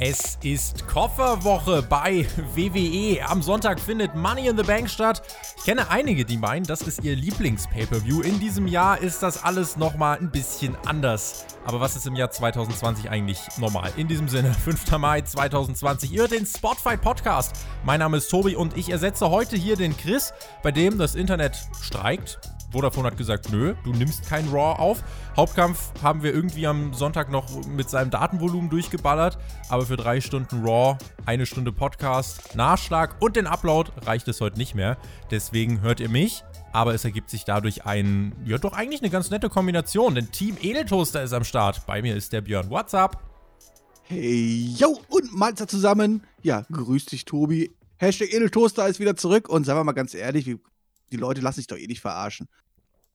Es ist Kofferwoche bei WWE. Am Sonntag findet Money in the Bank statt. Ich kenne einige, die meinen, das ist ihr Lieblings-Pay-Per-View. In diesem Jahr ist das alles nochmal ein bisschen anders. Aber was ist im Jahr 2020 eigentlich normal? In diesem Sinne, 5. Mai 2020, ihr hört den Spotfight Podcast. Mein Name ist Tobi und ich ersetze heute hier den Chris, bei dem das Internet streikt. Vodafone hat gesagt, nö, du nimmst kein Raw auf. Hauptkampf haben wir irgendwie am Sonntag noch mit seinem Datenvolumen durchgeballert, aber für drei Stunden Raw, eine Stunde Podcast, Nachschlag und den Upload reicht es heute nicht mehr. Deswegen hört ihr mich, aber es ergibt sich dadurch ein, ja doch eigentlich eine ganz nette Kombination, denn Team Edeltoaster ist am Start. Bei mir ist der Björn. What's up? Hey, yo, und Malzer zusammen. Ja, grüß dich, Tobi. Hashtag Edeltoaster ist wieder zurück und sagen wir mal ganz ehrlich, wie die Leute lassen sich doch eh nicht verarschen.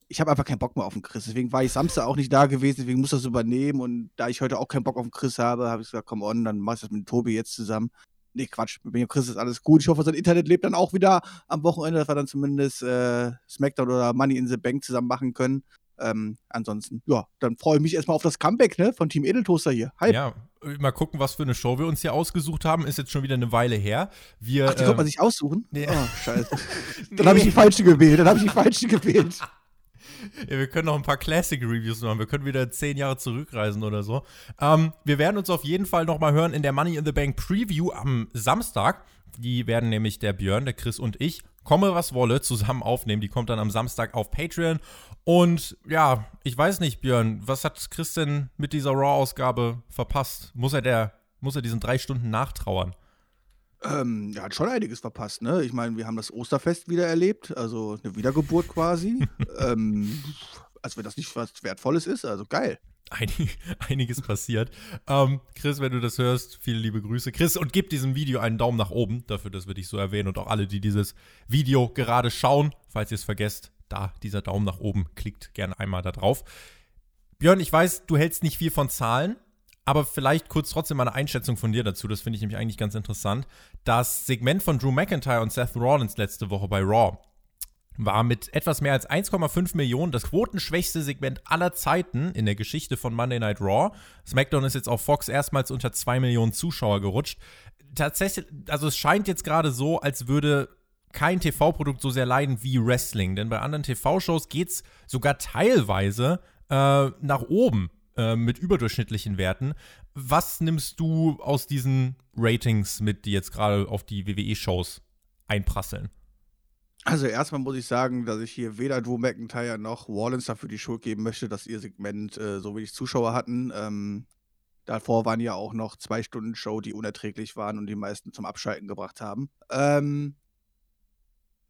Ich habe einfach keinen Bock mehr auf den Chris. Deswegen war ich Samstag auch nicht da gewesen, deswegen muss das übernehmen. Und da ich heute auch keinen Bock auf den Chris habe, habe ich gesagt, komm on, dann mach ich das mit Tobi jetzt zusammen. Nee, Quatsch, mit dem Chris ist alles gut. Ich hoffe, sein Internet lebt dann auch wieder am Wochenende, dass wir dann zumindest äh, Smackdown oder Money in the Bank zusammen machen können. Ähm, ansonsten, ja, dann freue ich mich erstmal auf das Comeback ne, von Team Edeltoaster hier. Hi. Ja, mal gucken, was für eine Show wir uns hier ausgesucht haben. Ist jetzt schon wieder eine Weile her. Wir, Ach, die ähm, konnte man sich aussuchen? Nee. Oh, scheiße. dann nee. habe ich die falsche gewählt. Dann habe ich die falsche gewählt. Ja, wir können noch ein paar Classic-Reviews machen. Wir können wieder zehn Jahre zurückreisen oder so. Ähm, wir werden uns auf jeden Fall nochmal hören in der Money in the Bank Preview am Samstag. Die werden nämlich der Björn, der Chris und ich komme was wolle, zusammen aufnehmen. Die kommt dann am Samstag auf Patreon. Und ja, ich weiß nicht, Björn, was hat Chris denn mit dieser Raw-Ausgabe verpasst? Muss er der, muss er diesen drei Stunden nachtrauern? Ähm, er hat schon einiges verpasst, ne? Ich meine, wir haben das Osterfest wieder erlebt, also eine Wiedergeburt quasi. ähm, als wenn das nicht was Wertvolles ist, also geil. Einig, einiges passiert. Ähm, Chris, wenn du das hörst, viele liebe Grüße. Chris, und gib diesem Video einen Daumen nach oben, dafür, dass wir dich so erwähnen. Und auch alle, die dieses Video gerade schauen, falls ihr es vergesst, da dieser Daumen nach oben, klickt gerne einmal da drauf. Björn, ich weiß, du hältst nicht viel von Zahlen, aber vielleicht kurz trotzdem mal eine Einschätzung von dir dazu, das finde ich nämlich eigentlich ganz interessant. Das Segment von Drew McIntyre und Seth Rollins letzte Woche bei Raw war mit etwas mehr als 1,5 Millionen das quotenschwächste Segment aller Zeiten in der Geschichte von Monday Night Raw. SmackDown ist jetzt auf Fox erstmals unter 2 Millionen Zuschauer gerutscht. Tatsächlich, also es scheint jetzt gerade so, als würde kein TV-Produkt so sehr leiden wie Wrestling, denn bei anderen TV-Shows geht es sogar teilweise äh, nach oben äh, mit überdurchschnittlichen Werten. Was nimmst du aus diesen Ratings mit, die jetzt gerade auf die WWE-Shows einprasseln? Also erstmal muss ich sagen, dass ich hier weder Drew McIntyre noch Wallens dafür die Schuld geben möchte, dass ihr Segment äh, so wenig Zuschauer hatten. Ähm, davor waren ja auch noch zwei Stunden Show, die unerträglich waren und die meisten zum Abschalten gebracht haben. Ähm,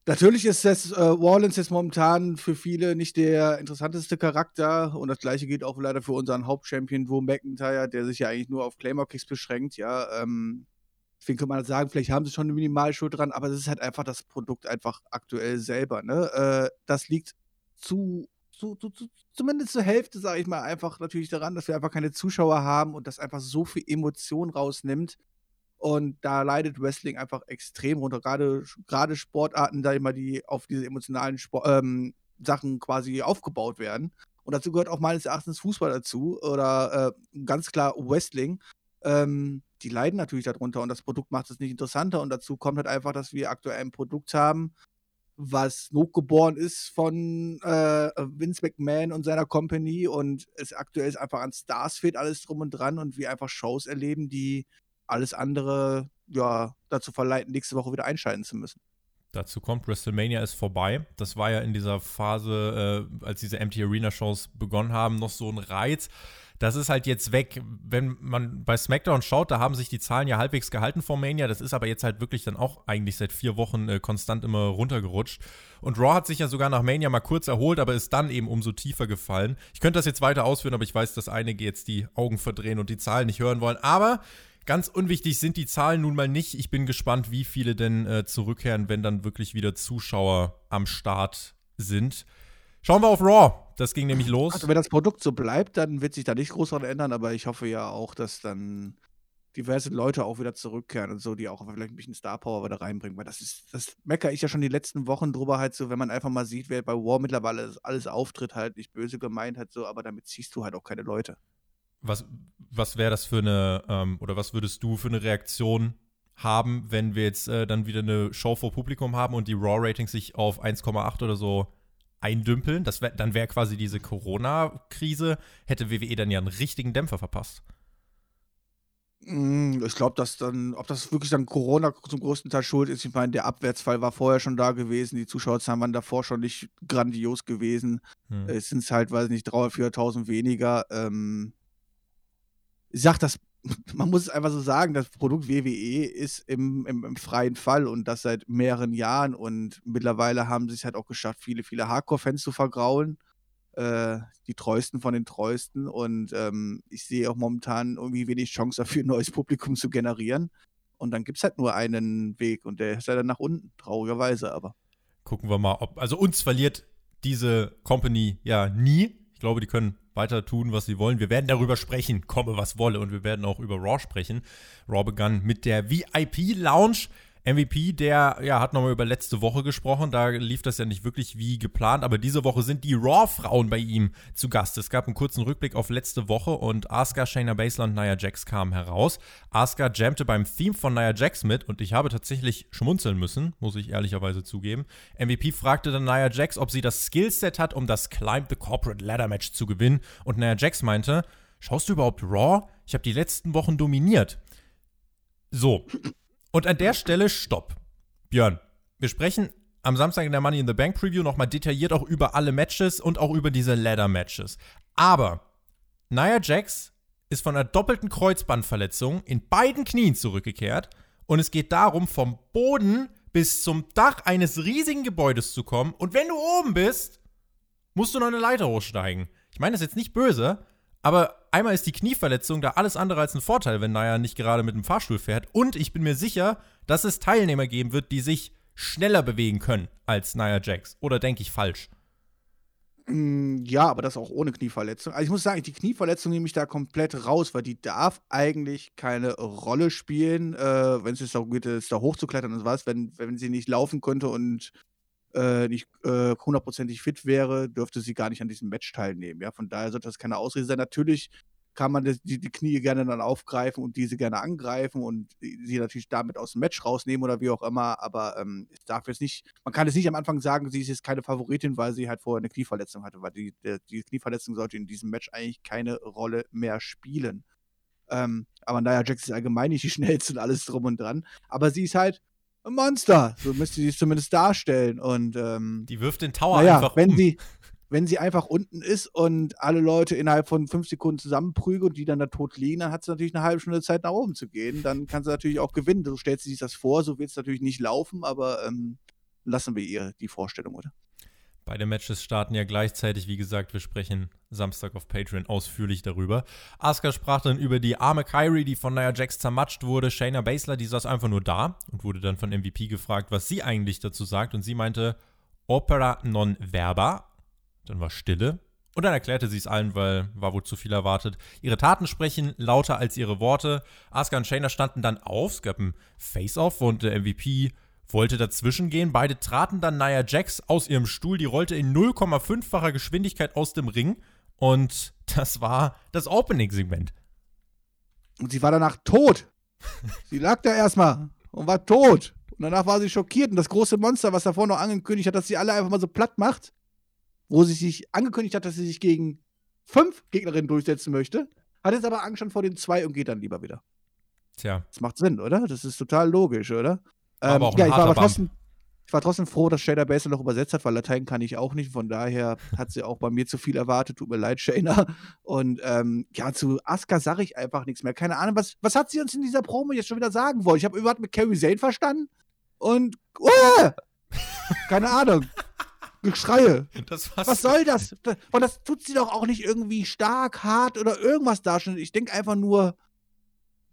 natürlich ist das äh, Wallens jetzt momentan für viele nicht der interessanteste Charakter und das gleiche gilt auch leider für unseren Hauptchampion Drew McIntyre, der sich ja eigentlich nur auf Claymore Kicks beschränkt. Ja, ähm, Deswegen kann man halt sagen, vielleicht haben sie schon eine Minimalschuld dran, aber es ist halt einfach das Produkt einfach aktuell selber. Ne? Äh, das liegt zu, zu, zu, zu, zumindest zur Hälfte, sage ich mal, einfach natürlich daran, dass wir einfach keine Zuschauer haben und das einfach so viel Emotion rausnimmt. Und da leidet Wrestling einfach extrem runter. Gerade, gerade Sportarten, da immer die auf diese emotionalen Sport, ähm, Sachen quasi aufgebaut werden. Und dazu gehört auch meines Erachtens Fußball dazu oder äh, ganz klar Wrestling. Ähm, die leiden natürlich darunter und das Produkt macht es nicht interessanter. Und dazu kommt halt einfach, dass wir aktuell ein Produkt haben, was hochgeboren ist von äh, Vince McMahon und seiner Company und es aktuell ist einfach an Stars fehlt alles drum und dran und wir einfach Shows erleben, die alles andere ja dazu verleiten, nächste Woche wieder einschalten zu müssen. Dazu kommt, WrestleMania ist vorbei. Das war ja in dieser Phase, äh, als diese Empty Arena Shows begonnen haben, noch so ein Reiz das ist halt jetzt weg. Wenn man bei SmackDown schaut, da haben sich die Zahlen ja halbwegs gehalten vor Mania. Das ist aber jetzt halt wirklich dann auch eigentlich seit vier Wochen äh, konstant immer runtergerutscht. Und Raw hat sich ja sogar nach Mania mal kurz erholt, aber ist dann eben umso tiefer gefallen. Ich könnte das jetzt weiter ausführen, aber ich weiß, dass einige jetzt die Augen verdrehen und die Zahlen nicht hören wollen. Aber Ganz unwichtig sind die Zahlen nun mal nicht. Ich bin gespannt, wie viele denn äh, zurückkehren, wenn dann wirklich wieder Zuschauer am Start sind. Schauen wir auf Raw. Das ging nämlich los. Also wenn das Produkt so bleibt, dann wird sich da nicht groß dran ändern, aber ich hoffe ja auch, dass dann diverse Leute auch wieder zurückkehren und so, die auch vielleicht ein bisschen Star Power wieder reinbringen, weil das ist, das meckere ich ja schon die letzten Wochen drüber halt so, wenn man einfach mal sieht, wer bei War mittlerweile alles auftritt, halt nicht böse gemeint hat so, aber damit ziehst du halt auch keine Leute. Was, was wäre das für eine, ähm, oder was würdest du für eine Reaktion haben, wenn wir jetzt äh, dann wieder eine Show vor Publikum haben und die Raw-Ratings sich auf 1,8 oder so eindümpeln? Das wär, dann wäre quasi diese Corona-Krise, hätte WWE dann ja einen richtigen Dämpfer verpasst. Hm, ich glaube, dass dann, ob das wirklich dann Corona zum größten Teil schuld ist. Ich meine, der Abwärtsfall war vorher schon da gewesen. Die Zuschauerzahlen waren davor schon nicht grandios gewesen. Hm. Es sind halt, weiß nicht, 300.000, 400.000 weniger. Ähm, ich sag das, man muss es einfach so sagen, das Produkt WWE ist im, im, im, freien Fall und das seit mehreren Jahren und mittlerweile haben sie es halt auch geschafft, viele, viele Hardcore-Fans zu vergraulen. Äh, die treuesten von den treuesten und ähm, ich sehe auch momentan irgendwie wenig Chance dafür, ein neues Publikum zu generieren. Und dann gibt es halt nur einen Weg und der ist dann nach unten, traurigerweise aber. Gucken wir mal, ob, also uns verliert diese Company ja nie. Ich glaube, die können weiter tun, was sie wollen. Wir werden darüber sprechen, komme was wolle. Und wir werden auch über Raw sprechen. Raw begann mit der VIP-Lounge. MVP, der ja, hat nochmal über letzte Woche gesprochen. Da lief das ja nicht wirklich wie geplant. Aber diese Woche sind die Raw-Frauen bei ihm zu Gast. Es gab einen kurzen Rückblick auf letzte Woche und Asuka, Shayna Baszler und Nia Jax kamen heraus. Asuka jammte beim Theme von Nia Jax mit und ich habe tatsächlich schmunzeln müssen, muss ich ehrlicherweise zugeben. MVP fragte dann Nia Jax, ob sie das Skillset hat, um das Climb the Corporate Ladder Match zu gewinnen. Und Nia Jax meinte, schaust du überhaupt Raw? Ich habe die letzten Wochen dominiert. So, und an der Stelle Stopp. Björn, wir sprechen am Samstag in der Money in the Bank Preview nochmal detailliert auch über alle Matches und auch über diese Ladder Matches. Aber Nia Jax ist von einer doppelten Kreuzbandverletzung in beiden Knien zurückgekehrt und es geht darum, vom Boden bis zum Dach eines riesigen Gebäudes zu kommen und wenn du oben bist, musst du noch eine Leiter hochsteigen. Ich meine das ist jetzt nicht böse, aber einmal ist die Knieverletzung da alles andere als ein Vorteil, wenn Naya nicht gerade mit dem Fahrstuhl fährt. Und ich bin mir sicher, dass es Teilnehmer geben wird, die sich schneller bewegen können als Nia Jax. Oder denke ich falsch? Mm, ja, aber das auch ohne Knieverletzung. Also ich muss sagen, die Knieverletzung nehme ich da komplett raus, weil die darf eigentlich keine Rolle spielen, äh, wenn es darum geht, da hochzuklettern und was, wenn, wenn sie nicht laufen könnte und äh, nicht äh, hundertprozentig fit wäre, dürfte sie gar nicht an diesem Match teilnehmen. Ja, von daher sollte das keine Ausrede sein. Natürlich kann man die, die Knie gerne dann aufgreifen und diese gerne angreifen und sie natürlich damit aus dem Match rausnehmen oder wie auch immer, aber ähm, es darf jetzt nicht, man kann jetzt nicht am Anfang sagen, sie ist jetzt keine Favoritin, weil sie halt vorher eine Knieverletzung hatte, weil die, die, die Knieverletzung sollte in diesem Match eigentlich keine Rolle mehr spielen. Ähm, aber naja, Jax ist allgemein nicht die schnellste und alles drum und dran. Aber sie ist halt ein Monster. So müsste sie es zumindest darstellen. Und ähm, die wirft den Tower naja, einfach wenn um. sie wenn sie einfach unten ist und alle Leute innerhalb von fünf Sekunden zusammenprügeln und die dann da tot liegen, dann hat sie natürlich eine halbe Stunde Zeit nach oben zu gehen. Dann kann sie natürlich auch gewinnen. So stellt sie sich das vor, so wird es natürlich nicht laufen, aber ähm, lassen wir ihr die Vorstellung, oder? Beide Matches starten ja gleichzeitig. Wie gesagt, wir sprechen Samstag auf Patreon ausführlich darüber. Asuka sprach dann über die arme Kyrie, die von Nia Jax zermatscht wurde. Shayna Baszler, die saß einfach nur da und wurde dann von MVP gefragt, was sie eigentlich dazu sagt. Und sie meinte, Opera non verba. Dann war Stille. Und dann erklärte sie es allen, weil war wohl zu viel erwartet. Ihre Taten sprechen lauter als ihre Worte. Asuka und Shayna standen dann auf. Es gab ein Face-Off und der MVP wollte dazwischen gehen. Beide traten dann Nia Jax aus ihrem Stuhl. Die rollte in 0,5-facher Geschwindigkeit aus dem Ring. Und das war das Opening-Segment. Und sie war danach tot. sie lag da erstmal und war tot. Und danach war sie schockiert. Und das große Monster, was davor noch angekündigt hat, dass sie alle einfach mal so platt macht, wo sie sich angekündigt hat, dass sie sich gegen fünf Gegnerinnen durchsetzen möchte, hat jetzt aber Angst schon vor den zwei und geht dann lieber wieder. Tja. Das macht Sinn, oder? Das ist total logisch, oder? Ähm, aber auch ja, ich war aber trotzdem. Ich war trotzdem froh, dass Shayna Baszler noch übersetzt hat, weil Latein kann ich auch nicht. Von daher hat sie auch bei mir zu viel erwartet. Tut mir leid, Shayna. Und ähm, ja, zu Asuka sage ich einfach nichts mehr. Keine Ahnung, was, was hat sie uns in dieser Promo jetzt schon wieder sagen wollen? Ich habe überhaupt mit Carrie Zane verstanden. Und, uh, keine Ahnung. Geschreie. Was soll das? Und das tut sie doch auch nicht irgendwie stark, hart oder irgendwas darstellen. Ich denke einfach nur,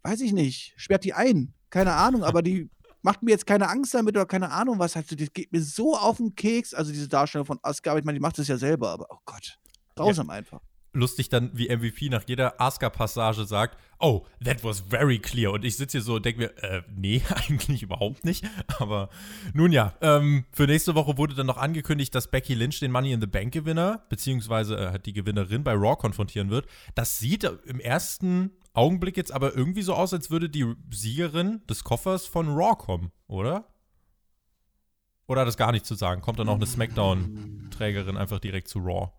weiß ich nicht, sperrt die ein. Keine Ahnung, aber die macht mir jetzt keine Angst damit oder keine Ahnung was. Also, das geht mir so auf den Keks. Also, diese Darstellung von Asuka, ich meine, die macht das ja selber, aber oh Gott, grausam ja. einfach lustig dann, wie MVP nach jeder Asuka-Passage sagt, oh, that was very clear. Und ich sitze hier so und denke mir, äh, nee, eigentlich überhaupt nicht. Aber nun ja, ähm, für nächste Woche wurde dann noch angekündigt, dass Becky Lynch den Money in the Bank-Gewinner, beziehungsweise äh, die Gewinnerin bei Raw konfrontieren wird. Das sieht im ersten Augenblick jetzt aber irgendwie so aus, als würde die Siegerin des Koffers von Raw kommen, oder? Oder hat das gar nichts zu sagen? Kommt dann auch eine SmackDown-Trägerin einfach direkt zu Raw?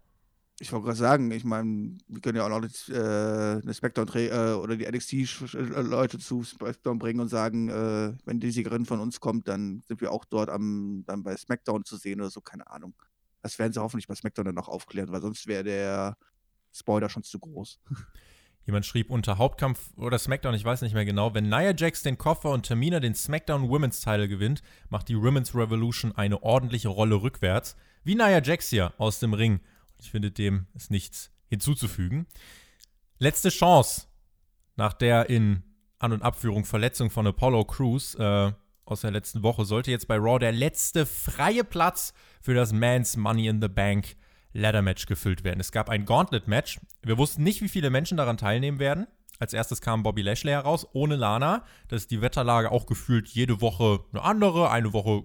Ich wollte gerade sagen, ich meine, wir können ja auch noch äh, eine Spectrum äh, oder die NXT-Leute zu SmackDown bringen und sagen, äh, wenn die Siegerin von uns kommt, dann sind wir auch dort am, dann bei SmackDown zu sehen oder so, keine Ahnung. Das werden sie hoffentlich bei SmackDown dann noch aufklären, weil sonst wäre der Spoiler schon zu groß. Jemand schrieb unter Hauptkampf oder SmackDown, ich weiß nicht mehr genau, wenn Nia Jax den Koffer und Tamina den SmackDown Women's Title gewinnt, macht die Women's Revolution eine ordentliche Rolle rückwärts. Wie Nia Jax hier aus dem Ring. Ich finde, dem ist nichts hinzuzufügen. Letzte Chance nach der in An- und Abführung Verletzung von Apollo Crews äh, aus der letzten Woche sollte jetzt bei Raw der letzte freie Platz für das Man's Money in the Bank Ladder Match gefüllt werden. Es gab ein Gauntlet Match. Wir wussten nicht, wie viele Menschen daran teilnehmen werden. Als erstes kam Bobby Lashley heraus, ohne Lana. Das ist die Wetterlage auch gefühlt jede Woche eine andere. Eine Woche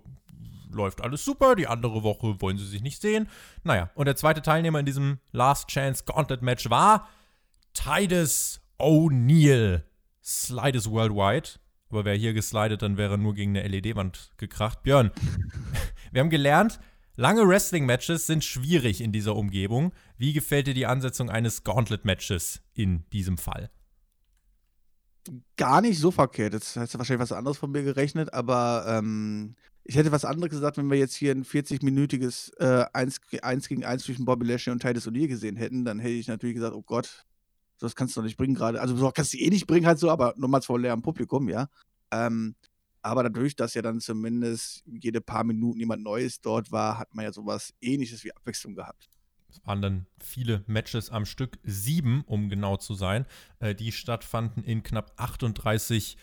läuft alles super, die andere Woche wollen sie sich nicht sehen. Naja, und der zweite Teilnehmer in diesem Last Chance Gauntlet Match war Titus O'Neill. Slide is worldwide. Aber wer hier geslidet, dann wäre nur gegen eine LED-Wand gekracht. Björn, wir haben gelernt, lange Wrestling-Matches sind schwierig in dieser Umgebung. Wie gefällt dir die Ansetzung eines Gauntlet-Matches in diesem Fall? Gar nicht so verkehrt. Jetzt hast du wahrscheinlich was anderes von mir gerechnet, aber ähm, ich hätte was anderes gesagt, wenn wir jetzt hier ein 40-minütiges äh, 1, 1 gegen 1 zwischen Bobby Lashley und Titus O'Neill gesehen hätten, dann hätte ich natürlich gesagt, oh Gott, das kannst du doch nicht bringen gerade. Also so kannst du eh nicht bringen halt so, aber nochmals vor leerem Publikum, ja. Ähm, aber dadurch, dass ja dann zumindest jede paar Minuten jemand Neues dort war, hat man ja sowas ähnliches wie Abwechslung gehabt. Es waren dann viele Matches am Stück, sieben, um genau zu sein, äh, die stattfanden in knapp 38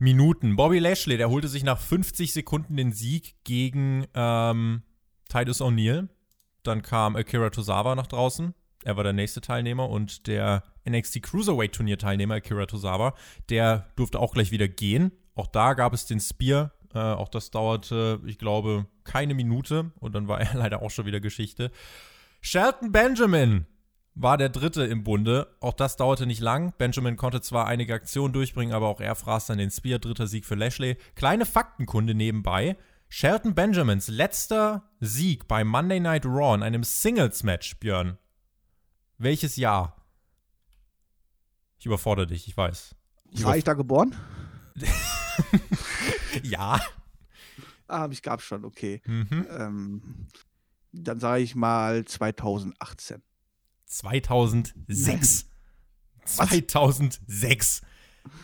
Minuten. Bobby Lashley, der holte sich nach 50 Sekunden den Sieg gegen ähm, Titus O'Neill. Dann kam Akira Tozawa nach draußen. Er war der nächste Teilnehmer und der NXT Cruiserweight Turnier Teilnehmer Akira Tozawa, der durfte auch gleich wieder gehen. Auch da gab es den Spear. Äh, auch das dauerte, ich glaube, keine Minute und dann war er leider auch schon wieder Geschichte. Shelton Benjamin war der Dritte im Bunde. Auch das dauerte nicht lang. Benjamin konnte zwar einige Aktionen durchbringen, aber auch er fraß dann den Spear. Dritter Sieg für Lashley. Kleine Faktenkunde nebenbei. Shelton Benjamins letzter Sieg bei Monday Night Raw in einem Singles-Match, Björn. Welches Jahr? Ich überfordere dich, ich weiß. Ich war ich da geboren? ja. Ah, mich gab's schon, okay. Mhm. Ähm, dann sage ich mal 2018. 2006. 2006.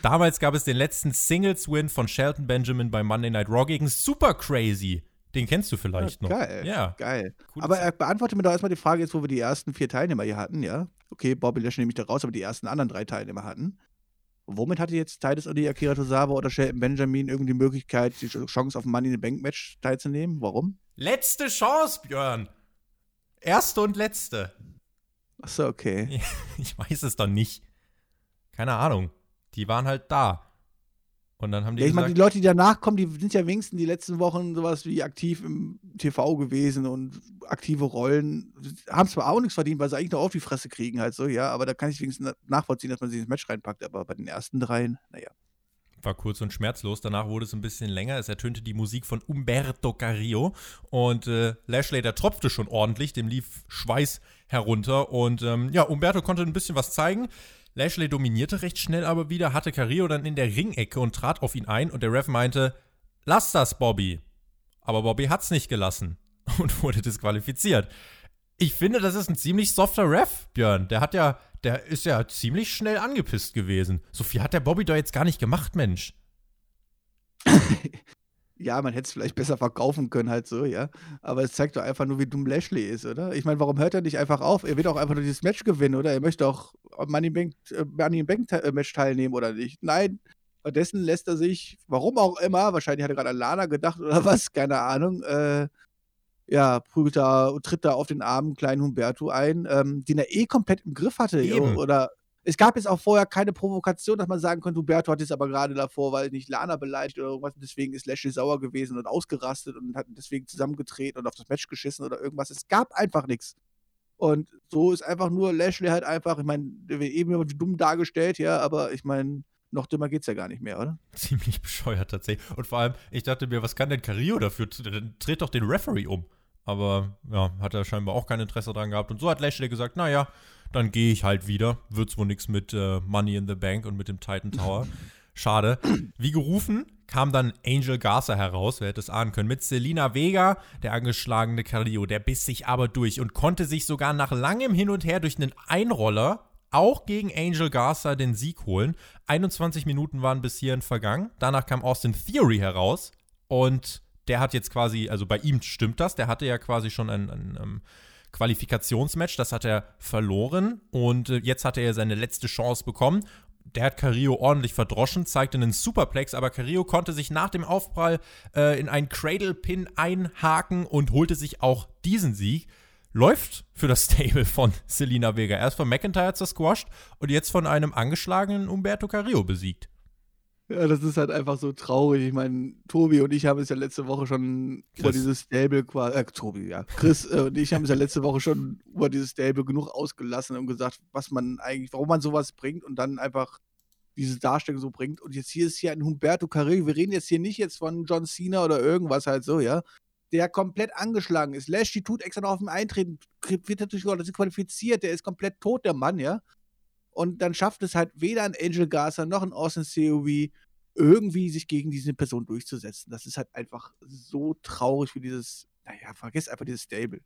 Damals gab es den letzten Singles-Win von Shelton Benjamin bei Monday Night Raw gegen Super Crazy. Den kennst du vielleicht ja, noch. Geil. Ja. Geil. Cool aber er beantwortet mir doch erstmal die Frage, jetzt wo wir die ersten vier Teilnehmer hier hatten, ja. Okay, Bobby Lashley nehme ich da raus, aber die ersten anderen drei Teilnehmer hatten. Womit hatte jetzt Titus oder Akira Tozawa oder Shelton Benjamin irgendwie die Möglichkeit, die Chance auf ein Money in the Bank Match teilzunehmen? Warum? Letzte Chance, Björn. Erste und letzte. Achso, okay. Ich weiß es doch nicht. Keine Ahnung. Die waren halt da. Und dann haben die. Ja, ich meine, die Leute, die danach kommen, die sind ja wenigstens die letzten Wochen sowas wie aktiv im TV gewesen und aktive Rollen. Haben zwar auch nichts verdient, weil sie eigentlich noch auf die Fresse kriegen, halt so, ja, aber da kann ich wenigstens nachvollziehen, dass man sie ins Match reinpackt. Aber bei den ersten dreien, naja. War kurz und schmerzlos. Danach wurde es ein bisschen länger. Es ertönte die Musik von Umberto Carrillo. Und äh, Lashley, der tropfte schon ordentlich. Dem lief Schweiß herunter. Und ähm, ja, Umberto konnte ein bisschen was zeigen. Lashley dominierte recht schnell aber wieder, hatte Carrillo dann in der Ringecke und trat auf ihn ein. Und der Ref meinte, lass das, Bobby. Aber Bobby hat's nicht gelassen und wurde disqualifiziert. Ich finde, das ist ein ziemlich softer Ref, Björn. Der hat ja, der ist ja ziemlich schnell angepisst gewesen. So viel hat der Bobby doch jetzt gar nicht gemacht, Mensch. ja, man hätte es vielleicht besser verkaufen können, halt so, ja. Aber es zeigt doch einfach nur, wie dumm Lashley ist, oder? Ich meine, warum hört er nicht einfach auf? Er will doch einfach nur dieses Match gewinnen, oder? Er möchte auch Money Bank, äh, Money Bank äh, Match teilnehmen, oder nicht? Nein. Stattdessen lässt er sich, warum auch immer, wahrscheinlich hat er gerade an Lana gedacht oder was, keine Ahnung, äh, ja, prügelt da und tritt da auf den armen kleinen Humberto ein, ähm, den er eh komplett im Griff hatte. Eben. Oder es gab jetzt auch vorher keine Provokation, dass man sagen könnte, Humberto hat jetzt aber gerade davor, weil nicht Lana beleidigt oder irgendwas, deswegen ist Lashley sauer gewesen und ausgerastet und hat deswegen zusammengetreten und auf das Match geschissen oder irgendwas. Es gab einfach nichts. Und so ist einfach nur Lashley halt einfach, ich meine, eben dumm dargestellt, ja, aber ich meine, noch dümmer geht's ja gar nicht mehr, oder? Ziemlich bescheuert tatsächlich. Und vor allem, ich dachte mir, was kann denn Carrillo dafür? Dann dreht doch den Referee um. Aber ja, hat er scheinbar auch kein Interesse dran gehabt. Und so hat Lashley gesagt, naja, dann gehe ich halt wieder. Wird's wohl nichts mit äh, Money in the Bank und mit dem Titan Tower. Schade. Wie gerufen, kam dann Angel Garza heraus, wer hätte es ahnen können, mit Selina Vega, der angeschlagene Carrillo. Der biss sich aber durch und konnte sich sogar nach langem Hin und Her durch einen Einroller auch gegen Angel Garza den Sieg holen. 21 Minuten waren bis hierhin vergangen. Danach kam Austin Theory heraus und der hat jetzt quasi, also bei ihm stimmt das, der hatte ja quasi schon ein, ein, ein ähm, Qualifikationsmatch, das hat er verloren und äh, jetzt hat er seine letzte Chance bekommen. Der hat Carrillo ordentlich verdroschen, zeigte einen Superplex, aber Carrillo konnte sich nach dem Aufprall äh, in einen Cradle-Pin einhaken und holte sich auch diesen Sieg läuft für das Stable von Selina Vega. Erst von McIntyre zersquasht und jetzt von einem angeschlagenen Umberto Carrillo besiegt. Ja, das ist halt einfach so traurig. Ich meine, Tobi und ich haben es ja letzte Woche schon Chris. über dieses Stable quasi, äh, Tobi, ja, Chris äh, und ich haben es ja letzte Woche schon über dieses Stable genug ausgelassen und gesagt, was man eigentlich, warum man sowas bringt und dann einfach diese Darstellung so bringt. Und jetzt hier ist hier ein Humberto Carrillo. Wir reden jetzt hier nicht jetzt von John Cena oder irgendwas halt so, ja der komplett angeschlagen ist. Lashley tut extra noch auf dem Eintreten, wird natürlich oder qualifiziert, der ist komplett tot, der Mann, ja. Und dann schafft es halt weder ein Angel Garza noch ein Austin COV irgendwie sich gegen diese Person durchzusetzen. Das ist halt einfach so traurig für dieses, naja, vergiss einfach dieses Stable.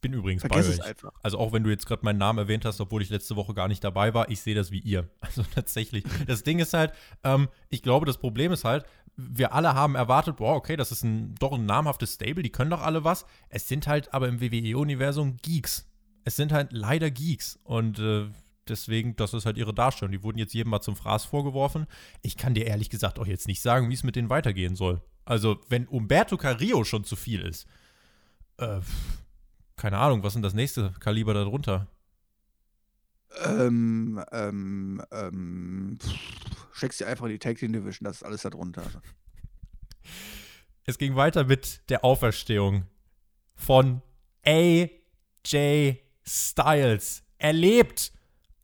Bin übrigens Vergiss bei euch. Einfach. Also auch wenn du jetzt gerade meinen Namen erwähnt hast, obwohl ich letzte Woche gar nicht dabei war, ich sehe das wie ihr. Also tatsächlich. Das Ding ist halt, ähm, ich glaube, das Problem ist halt, wir alle haben erwartet, boah, okay, das ist ein, doch ein namhaftes Stable, die können doch alle was. Es sind halt aber im WWE-Universum Geeks. Es sind halt leider Geeks. Und äh, deswegen, das ist halt ihre Darstellung. Die wurden jetzt jedem mal zum Fraß vorgeworfen. Ich kann dir ehrlich gesagt auch jetzt nicht sagen, wie es mit denen weitergehen soll. Also, wenn Umberto Carrillo schon zu viel ist, äh, keine Ahnung, was sind das nächste Kaliber darunter? Ähm, ähm, ähm, steckst dir einfach in die Tag Team Division, das ist alles darunter. Es ging weiter mit der Auferstehung von AJ Styles. Erlebt!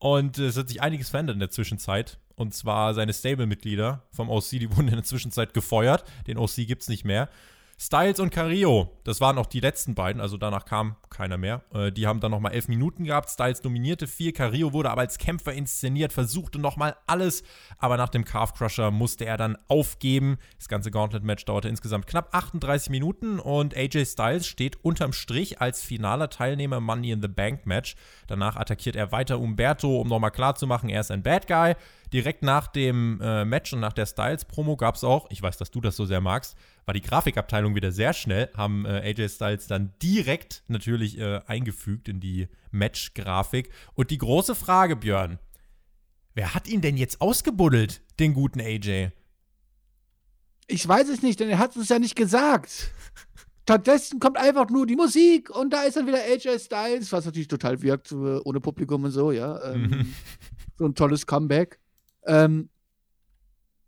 Und es hat sich einiges verändert in der Zwischenzeit. Und zwar seine Stable-Mitglieder vom OC, die wurden in der Zwischenzeit gefeuert. Den OC gibt es nicht mehr. Styles und Carrillo, das waren auch die letzten beiden, also danach kam keiner mehr. Äh, die haben dann nochmal elf Minuten gehabt. Styles dominierte viel, Carrillo wurde aber als Kämpfer inszeniert, versuchte nochmal alles, aber nach dem Calf Crusher musste er dann aufgeben. Das ganze Gauntlet-Match dauerte insgesamt knapp 38 Minuten und AJ Styles steht unterm Strich als finaler Teilnehmer Money in the Bank Match. Danach attackiert er weiter Umberto, um nochmal klarzumachen, er ist ein Bad Guy. Direkt nach dem äh, Match und nach der Styles-Promo gab es auch, ich weiß, dass du das so sehr magst, war die Grafikabteilung wieder sehr schnell, haben äh, AJ Styles dann direkt natürlich äh, eingefügt in die Match-Grafik. Und die große Frage, Björn, wer hat ihn denn jetzt ausgebuddelt, den guten AJ? Ich weiß es nicht, denn er hat es ja nicht gesagt. Stattdessen kommt einfach nur die Musik und da ist dann wieder AJ Styles, was natürlich total wirkt, äh, ohne Publikum und so, ja. Ähm, mhm. so ein tolles Comeback. Ähm,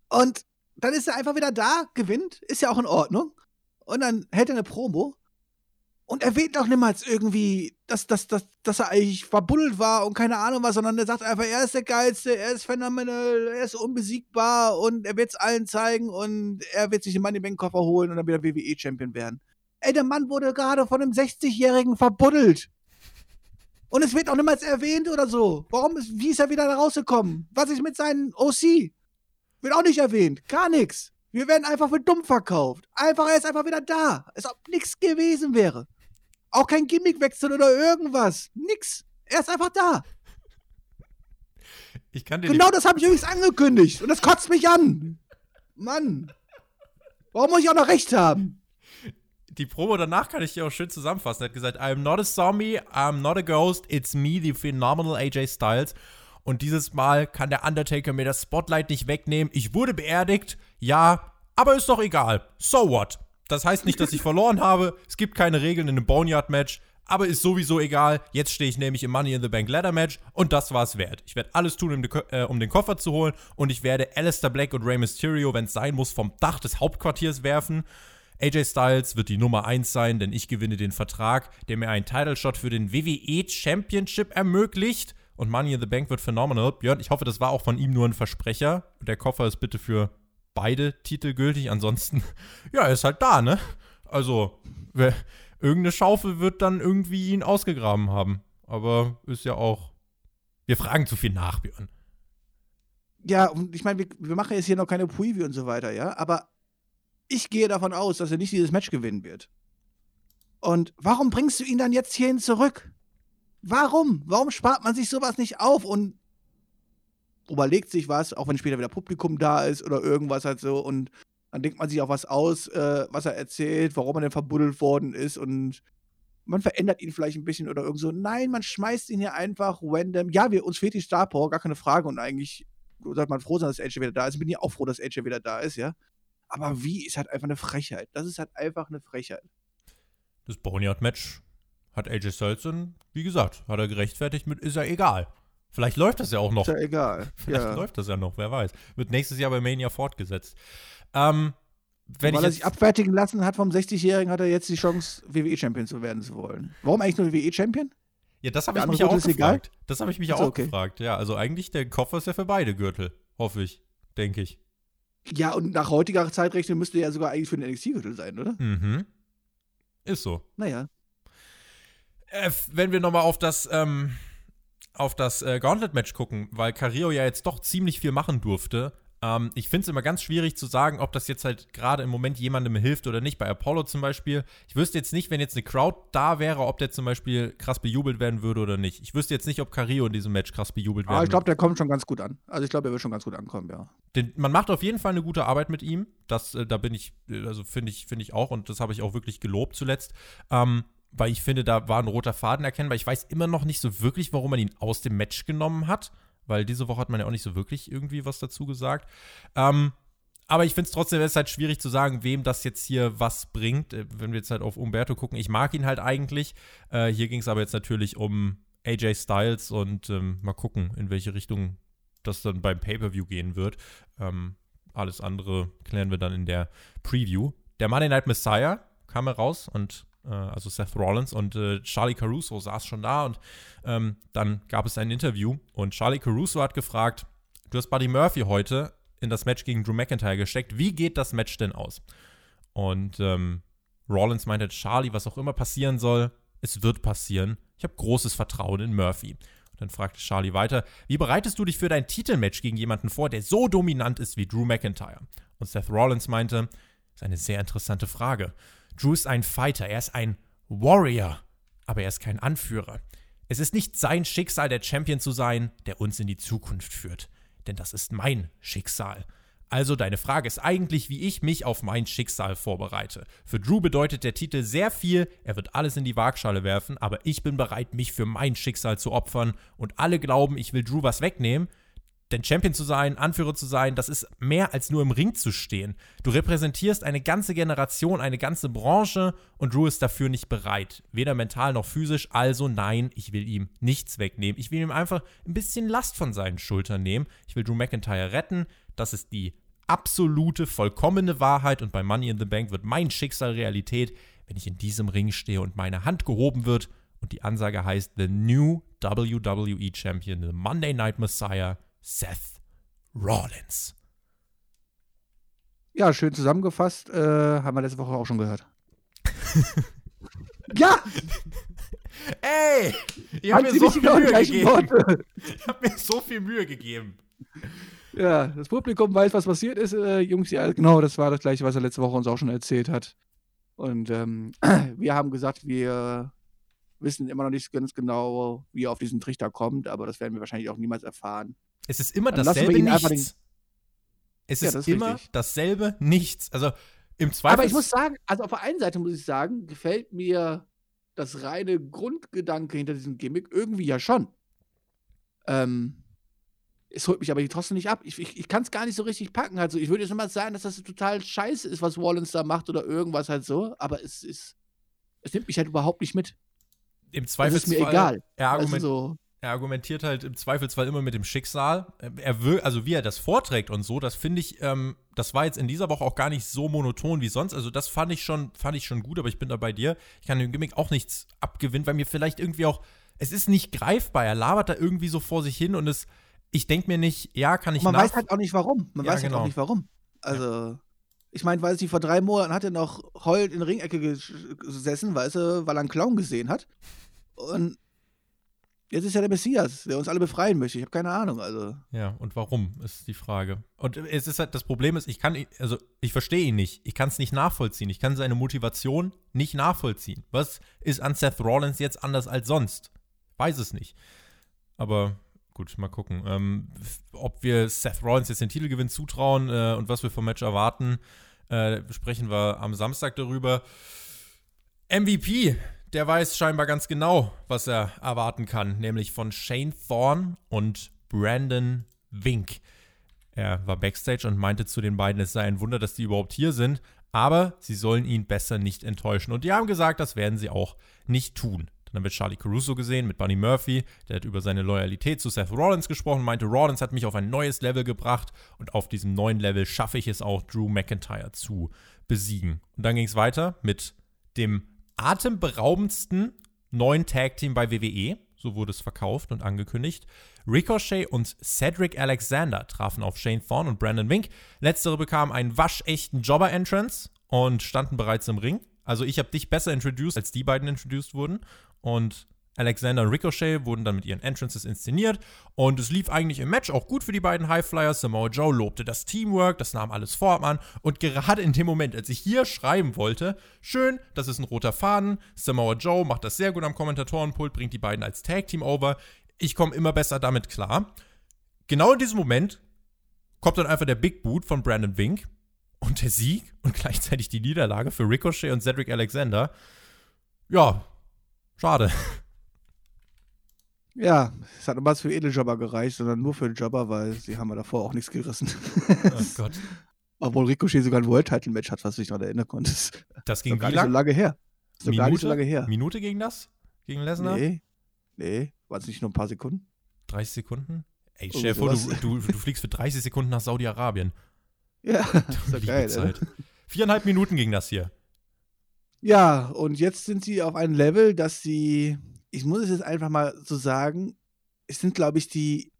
und dann ist er einfach wieder da, gewinnt, ist ja auch in Ordnung. Und dann hält er eine Promo. Und er erwähnt auch niemals irgendwie, dass, dass, dass, dass er eigentlich verbuddelt war und keine Ahnung was, sondern er sagt einfach, er ist der Geilste, er ist phänomenal, er ist unbesiegbar und er wird es allen zeigen und er wird sich den Money Bank Koffer holen und dann wieder WWE-Champion werden. Ey, der Mann wurde gerade von einem 60-Jährigen verbuddelt. Und es wird auch niemals erwähnt oder so. Warum ist, wie ist er wieder da rausgekommen? Was ist mit seinem OC? Wird auch nicht erwähnt. Gar nichts. Wir werden einfach für dumm verkauft. Einfach, er ist einfach wieder da. Als ob nichts gewesen wäre. Auch kein Gimmickwechsel oder irgendwas. Nix. Er ist einfach da. Ich kann dir genau das habe ich übrigens angekündigt. Und das kotzt mich an. Mann. Warum muss ich auch noch recht haben? Die Promo danach kann ich dir auch schön zusammenfassen. Er hat gesagt, I'm not a zombie, I'm not a ghost, it's me, the phenomenal AJ Styles. Und dieses Mal kann der Undertaker mir das Spotlight nicht wegnehmen. Ich wurde beerdigt, ja, aber ist doch egal. So what? Das heißt nicht, dass ich verloren habe. Es gibt keine Regeln in einem Boneyard-Match. Aber ist sowieso egal. Jetzt stehe ich nämlich im Money in the Bank Ladder Match und das war es wert. Ich werde alles tun, um, die, äh, um, den Koffer zu holen und ich werde Alistair Black und Rey Mysterio, wenn es sein muss, vom Dach des Hauptquartiers werfen. AJ Styles wird die Nummer 1 sein, denn ich gewinne den Vertrag, der mir einen Title Shot für den WWE Championship ermöglicht und Money in the Bank wird phenomenal. Björn, ich hoffe, das war auch von ihm nur ein Versprecher. Der Koffer ist bitte für beide Titel gültig. Ansonsten, ja, er ist halt da, ne? Also, wer, irgendeine Schaufel wird dann irgendwie ihn ausgegraben haben. Aber ist ja auch. Wir fragen zu viel nach, Björn. Ja, und ich meine, wir, wir, machen jetzt hier noch keine Preview und so weiter, ja, aber ich gehe davon aus, dass er nicht dieses Match gewinnen wird. Und warum bringst du ihn dann jetzt hierhin zurück? Warum? Warum spart man sich sowas nicht auf und überlegt sich was, auch wenn später wieder Publikum da ist oder irgendwas halt so und dann denkt man sich auch was aus, äh, was er erzählt, warum er denn verbuddelt worden ist und man verändert ihn vielleicht ein bisschen oder irgend so. Nein, man schmeißt ihn hier einfach random. Ja, wir, uns fehlt die Star gar keine Frage und eigentlich sollte man froh sein, dass AJ wieder da ist. Ich bin ja auch froh, dass AJ wieder da ist, ja. Aber wie ist halt einfach eine Frechheit. Das ist halt einfach eine Frechheit. Das Boneyard-Match hat AJ Styles wie gesagt, hat er gerechtfertigt mit, ist ja egal. Vielleicht läuft das ja auch noch. Ist ja egal. Vielleicht ja. läuft das ja noch, wer weiß. Wird nächstes Jahr bei Mania fortgesetzt. Ähm, wenn Weil er sich abfertigen lassen hat vom 60-Jährigen, hat er jetzt die Chance, WWE-Champion zu werden zu wollen. Warum eigentlich nur WWE-Champion? Ja, das habe ich mich auch gefragt. Das habe ich mich auch okay. gefragt. Ja, also eigentlich der Koffer ist ja für beide Gürtel, hoffe ich, denke ich. Ja, und nach heutiger Zeitrechnung müsste er ja sogar eigentlich für den NXT-Gürtel sein, oder? Mhm. Ist so. Naja. Äh, wenn wir nochmal auf das, ähm, auf das äh, Gauntlet-Match gucken, weil Carrillo ja jetzt doch ziemlich viel machen durfte. Ähm, ich finde es immer ganz schwierig zu sagen, ob das jetzt halt gerade im Moment jemandem hilft oder nicht. Bei Apollo zum Beispiel. Ich wüsste jetzt nicht, wenn jetzt eine Crowd da wäre, ob der zum Beispiel krass bejubelt werden würde oder nicht. Ich wüsste jetzt nicht, ob Carrillo in diesem Match krass bejubelt werden würde. Ah, ich glaube, der kommt schon ganz gut an. Also ich glaube, der wird schon ganz gut ankommen, ja. Den, man macht auf jeden Fall eine gute Arbeit mit ihm. Das, äh, da bin ich, äh, also finde ich, finde ich auch, und das habe ich auch wirklich gelobt zuletzt. Ähm, weil ich finde, da war ein roter Faden erkennbar. Ich weiß immer noch nicht so wirklich, warum man ihn aus dem Match genommen hat, weil diese Woche hat man ja auch nicht so wirklich irgendwie was dazu gesagt. Ähm, aber ich finde es trotzdem, es ist halt schwierig zu sagen, wem das jetzt hier was bringt. Äh, wenn wir jetzt halt auf Umberto gucken, ich mag ihn halt eigentlich. Äh, hier ging es aber jetzt natürlich um AJ Styles und ähm, mal gucken, in welche Richtung das dann beim Pay-Per-View gehen wird. Ähm, alles andere klären wir dann in der Preview. Der Monday Night Messiah kam heraus und also Seth Rollins und äh, Charlie Caruso saß schon da und ähm, dann gab es ein Interview und Charlie Caruso hat gefragt, du hast Buddy Murphy heute in das Match gegen Drew McIntyre gesteckt, wie geht das Match denn aus? Und ähm, Rollins meinte, Charlie, was auch immer passieren soll, es wird passieren. Ich habe großes Vertrauen in Murphy. Und dann fragte Charlie weiter, wie bereitest du dich für dein Titelmatch gegen jemanden vor, der so dominant ist wie Drew McIntyre? Und Seth Rollins meinte, das ist eine sehr interessante Frage. Drew ist ein Fighter, er ist ein Warrior, aber er ist kein Anführer. Es ist nicht sein Schicksal, der Champion zu sein, der uns in die Zukunft führt. Denn das ist mein Schicksal. Also deine Frage ist eigentlich, wie ich mich auf mein Schicksal vorbereite. Für Drew bedeutet der Titel sehr viel, er wird alles in die Waagschale werfen, aber ich bin bereit, mich für mein Schicksal zu opfern und alle glauben, ich will Drew was wegnehmen, denn Champion zu sein, Anführer zu sein, das ist mehr als nur im Ring zu stehen. Du repräsentierst eine ganze Generation, eine ganze Branche und Drew ist dafür nicht bereit. Weder mental noch physisch. Also nein, ich will ihm nichts wegnehmen. Ich will ihm einfach ein bisschen Last von seinen Schultern nehmen. Ich will Drew McIntyre retten. Das ist die absolute, vollkommene Wahrheit und bei Money in the Bank wird mein Schicksal Realität, wenn ich in diesem Ring stehe und meine Hand gehoben wird und die Ansage heißt The New WWE Champion, The Monday Night Messiah Seth Rollins. Ja, schön zusammengefasst. Äh, haben wir letzte Woche auch schon gehört. ja! Ey! Ich habe mir so viel Mühe gegeben. Ich habe mir so viel Mühe gegeben. Ja, das Publikum weiß, was passiert ist, äh, Jungs. Ja, genau, das war das gleiche, was er letzte Woche uns auch schon erzählt hat. Und ähm, wir haben gesagt, wir wissen immer noch nicht ganz genau, wie er auf diesen Trichter kommt, aber das werden wir wahrscheinlich auch niemals erfahren. Es ist immer Dann dasselbe Nichts. Es Ja, ist, das ist immer richtig. dasselbe Nichts. Also im Zweifel. Aber ich muss sagen, also auf der einen Seite muss ich sagen, gefällt mir das reine Grundgedanke hinter diesem Gimmick irgendwie ja schon. Ähm, es holt mich aber trotzdem nicht ab. Ich, ich, ich kann es gar nicht so richtig packen. Also ich würde jetzt mal sagen, dass das total scheiße ist, was Wallens da macht oder irgendwas halt so, aber es ist, es nimmt mich halt überhaupt nicht mit. Im Es Zweifelsfall. ist mir egal. Er, Also argument, so, er argumentiert halt im Zweifelsfall immer mit dem Schicksal. Er will, also wie er das vorträgt und so, das finde ich, ähm, das war jetzt in dieser Woche auch gar nicht so monoton wie sonst. Also das fand ich schon, fand ich schon gut, aber ich bin da bei dir. Ich kann dem Gimmick auch nichts abgewinnen, weil mir vielleicht irgendwie auch, es ist nicht greifbar. Er labert da irgendwie so vor sich hin und es, ich denke mir nicht, ja, kann ich man nach- weiß halt auch nicht warum. Man Ja, weiß halt genau. auch nicht warum. Also, ich meine, weiß nicht, vor drei Monaten hat er noch heulend in der Ringecke ges- gesessen, weißt du, weil er einen Clown gesehen hat. Und jetzt ist er der Messias, der uns alle befreien möchte. Ich habe keine Ahnung. Also, Ja, und warum ist die Frage. Und es ist halt, das Problem ist, ich kann, also ich verstehe ihn nicht. Ich kann es nicht nachvollziehen. Ich kann seine Motivation nicht nachvollziehen. Was ist an Seth Rollins jetzt anders als sonst? Weiß es nicht. Aber gut, mal gucken. Ähm, ob wir Seth Rollins jetzt den Titelgewinn zutrauen äh, und was wir vom Match erwarten, äh, sprechen wir am Samstag darüber. MVP, der weiß scheinbar ganz genau, was er erwarten kann, nämlich von Shane Thorne und Brandon Wink. Er war backstage und meinte zu den beiden, es sei ein Wunder, dass die überhaupt hier sind, aber sie sollen ihn besser nicht enttäuschen. Und die haben gesagt, das werden sie auch nicht tun. Dann haben wir Charlie Caruso gesehen mit Bunny Murphy, der hat über seine Loyalität zu Seth Rollins gesprochen, meinte, Rollins hat mich auf ein neues Level gebracht und auf diesem neuen Level schaffe ich es auch, Drew McIntyre zu besiegen. Und dann ging es weiter mit dem atemberaubendsten neuen Tag-Team bei WWE. So wurde es verkauft und angekündigt. Ricochet und Cedric Alexander trafen auf Shane Thorne und Brandon Wink. Letztere bekamen einen waschechten Jobber-Entrance und standen bereits im Ring. Also ich habe dich besser introduced, als die beiden introduced wurden. Und Alexander und Ricochet wurden dann mit ihren Entrances inszeniert. Und es lief eigentlich im Match auch gut für die beiden Highflyers. Samoa Joe lobte das Teamwork, das nahm alles Form an. Und gerade in dem Moment, als ich hier schreiben wollte, schön, das ist ein roter Faden. Samoa Joe macht das sehr gut am Kommentatorenpult, bringt die beiden als Tag-Team over. Ich komme immer besser damit klar. Genau in diesem Moment kommt dann einfach der Big Boot von Brandon Wink und der Sieg und gleichzeitig die Niederlage für Ricochet und Cedric Alexander. Ja, schade. Ja, es hat was für Edeljobber gereicht, sondern nur für den Jobber, weil sie haben ja davor auch nichts gerissen. Oh Gott. Obwohl Ricochet sogar ein World-Title-Match hat, was du dich daran erinnern konntest. Das Ist ging gar wie nicht so lang? lange her. Ist doch gar nicht so Minute? lange her. Minute gegen das? Gegen Lesnar? Nee. Nee, war es nicht nur ein paar Sekunden? 30 Sekunden? Ey, stell dir vor, du, du, du fliegst für 30 Sekunden nach Saudi-Arabien. Ja, ist doch Liebe geil. Zeit. Viereinhalb Minuten ging das hier. Ja, und jetzt sind sie auf einem Level, dass sie, ich muss es jetzt einfach mal so sagen, es sind, glaube ich, die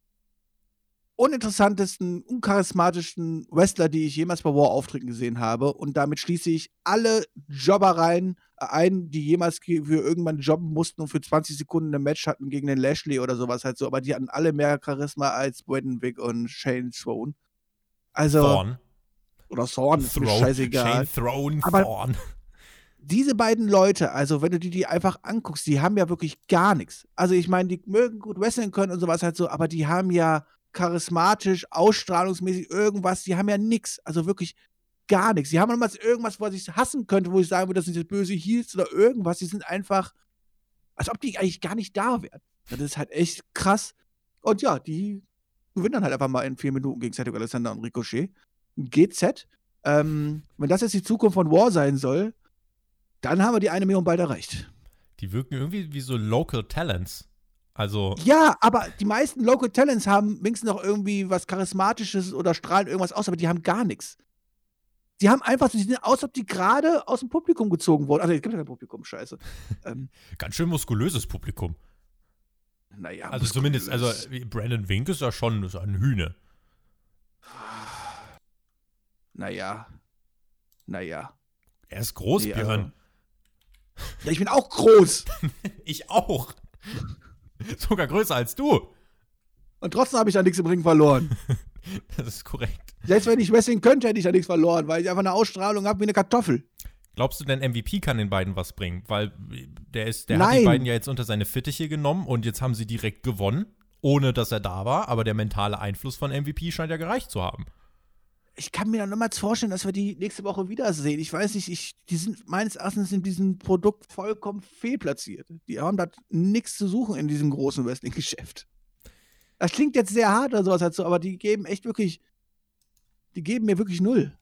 uninteressantesten, uncharismatischsten Wrestler, die ich jemals bei War auftreten gesehen habe. Und damit schließe ich alle Jobber rein, äh, ein, die jemals für irgendwann jobben mussten und für 20 Sekunden ein Match hatten gegen den Lashley oder sowas halt so. Aber die hatten alle mehr Charisma als Wick und Shane Throne. Also, Thorn. oder Thorne, ist mir scheißegal Shane Throne, Aber- Thorn. Diese beiden Leute, also wenn du die, die einfach anguckst, die haben ja wirklich gar nichts. Also ich meine, die mögen gut wresteln können und sowas halt so, aber die haben ja charismatisch, ausstrahlungsmäßig irgendwas, die haben ja nichts. Also wirklich gar nichts. Die haben nochmals irgendwas, was ich hassen könnte, wo ich sagen würde, das sind jetzt böse Heels oder irgendwas. Die sind einfach, als ob die eigentlich gar nicht da wären. Das ist halt echt krass. Und ja, die gewinnen dann halt einfach mal in vier Minuten gegen Cedric Alexander und Ricochet. GZ. Ähm, wenn das jetzt die Zukunft von War sein soll, dann haben wir die eine Million bald erreicht. Die wirken irgendwie wie so Local Talents. Also, Ja, aber die meisten Local Talents haben wenigstens noch irgendwie was Charismatisches oder strahlen irgendwas aus, aber die haben gar nichts. Die haben einfach, die sehen aus, als ob die gerade aus dem Publikum gezogen wurden. Also, es gibt ja kein Publikum, scheiße. ähm, ganz schön muskulöses Publikum. naja. Also zumindest, also muskulös. Brandon Wink ist ja schon ist ein Hühne. Naja. Naja. Er ist groß, Nee, Björn. also- Ja, ich bin auch groß. Ich auch. Sogar größer als du. Und trotzdem habe ich da nichts im Ring verloren. Das ist korrekt. Selbst wenn ich Wrestling könnte, hätte ich da nichts verloren, weil ich einfach eine Ausstrahlung habe wie eine Kartoffel. Glaubst du denn, MVP kann den beiden was bringen? Weil der ist, der Nein. hat die beiden ja jetzt unter seine Fittiche genommen und jetzt haben sie direkt gewonnen, ohne dass er da war, aber der mentale Einfluss von MVP scheint ja gereicht zu haben. Ich kann mir dann nochmals vorstellen, dass wir die nächste Woche wiedersehen. Ich weiß nicht, ich, die sind meines Erachtens in diesem Produkt vollkommen fehlplatziert. Die haben da nichts zu suchen in diesem großen Wrestling-Geschäft. Das klingt jetzt sehr hart oder sowas dazu, aber die geben echt wirklich, die geben mir wirklich null.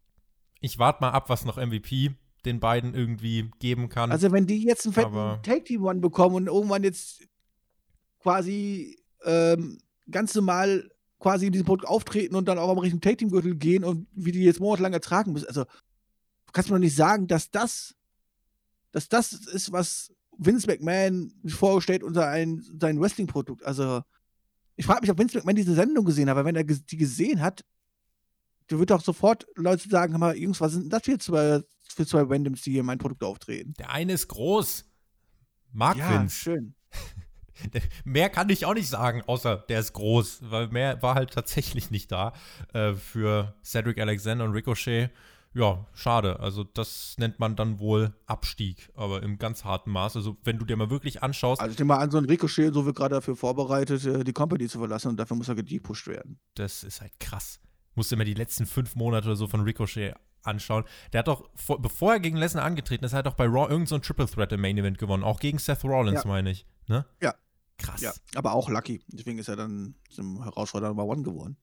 Ich warte mal ab, was noch MVP den beiden irgendwie geben kann. Also wenn die jetzt einen fetten Take Team One bekommen und irgendwann jetzt quasi ähm, ganz normal quasi in diesem Produkt auftreten und dann auch am richtigen Take Team Gürtel gehen und wie die jetzt monatelang ertragen müssen. Also du kannst mir doch nicht sagen, dass das, dass das ist, was Vince McMahon vorgestellt unter ein, sein Wrestling-Produkt. Also ich frage mich, ob Vince McMahon diese Sendung gesehen hat, weil wenn er die gesehen hat, du wird doch sofort Leute sagen, mal, Jungs, was sind das für zwei, für zwei Randoms, die hier mein Produkt auftreten? Der eine ist groß. Mag ja, Vince. schön. mehr kann ich auch nicht sagen, außer der ist groß, weil mehr war halt tatsächlich nicht da äh, für Cedric Alexander und Ricochet ja, schade. Also das nennt man dann wohl Abstieg, aber im ganz harten Maß. Also wenn du dir mal wirklich anschaust. Also ich nehme mal an, so ein Ricochet so wird gerade dafür vorbereitet, äh, die Company zu verlassen und dafür muss er gepusht werden. Das ist halt krass. Musst du mir die letzten fünf Monate oder so von Ricochet anschauen. Der hat doch, bevor er gegen Lesnar angetreten ist, hat er doch bei Raw irgendein so Triple Threat im Main Event gewonnen. Auch gegen Seth Rollins, ja. meine ich. Ne? Ja. Krass. Ja, aber auch lucky. Deswegen ist er dann zum Herausforderer Number One geworden.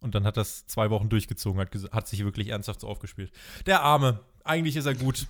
Und dann hat das zwei Wochen durchgezogen, hat, hat sich wirklich ernsthaft so aufgespielt. Der Arme, eigentlich ist er gut,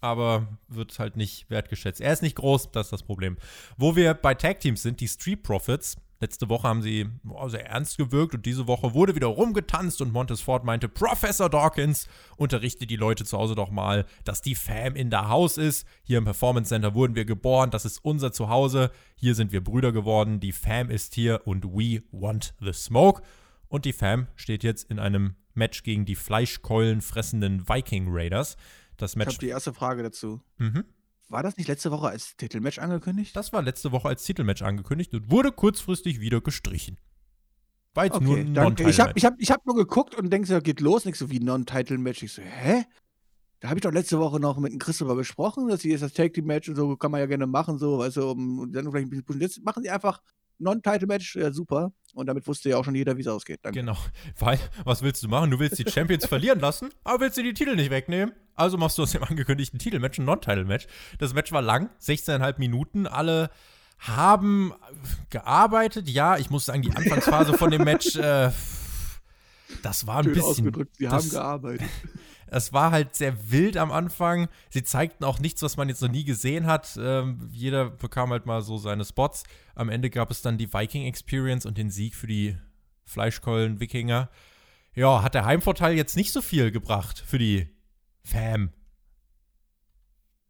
aber wird halt nicht wertgeschätzt. Er ist nicht groß, das ist das Problem. Wo wir bei Tag Teams sind, die Street Profits. Letzte Woche haben sie oh, sehr ernst gewirkt und diese Woche wurde wieder rumgetanzt und Montes Ford meinte, Professor Dawkins unterrichte die Leute zu Hause doch mal, dass die Fam in der Haus ist. Hier im Performance Center wurden wir geboren, das ist unser Zuhause. Hier sind wir Brüder geworden, die Fam ist hier und we want the smoke. Und die Fam steht jetzt in einem Match gegen die Fleischkeulen fressenden Viking Raiders. Das Match. Ich habe die erste Frage dazu. Mhm. War das nicht letzte Woche als Titelmatch angekündigt? Das war letzte Woche als Titelmatch angekündigt und wurde kurzfristig wieder gestrichen. War jetzt okay, nur ein non-Title-Match. Ich habe ich hab, ich hab nur geguckt und denke so, geht los. Nicht so wie Non-Title-Match. Ich so, hä? Da habe ich doch letzte Woche noch mit dem Chris drüber gesprochen, dass hier ist das Tag Team Match und so kann man ja gerne machen, so, also um dann vielleicht ein bisschen pushen. Jetzt machen sie einfach Non-Title-Match, ja, super. Und damit wusste ja auch schon jeder, wie es ausgeht. Danke. Genau. Weil, was willst du machen? Du willst die Champions verlieren lassen, aber willst du die Titel nicht wegnehmen? Also machst du aus dem angekündigten Titelmatch ein Non-Title-Match. Das Match war lang, 16,5 Minuten. Alle haben gearbeitet. Ja, ich muss sagen, die Anfangsphase von dem Match, äh, das war ein Schön bisschen. Ausgedrückt, sie haben gearbeitet. Es war halt sehr wild am Anfang. Sie zeigten auch nichts, was man jetzt noch nie gesehen hat. Ähm, jeder bekam halt mal so seine Spots. Am Ende gab es dann die Viking Experience und den Sieg für die Fleischkeulen-Wikinger. Ja, hat der Heimvorteil jetzt nicht so viel gebracht für die Fam.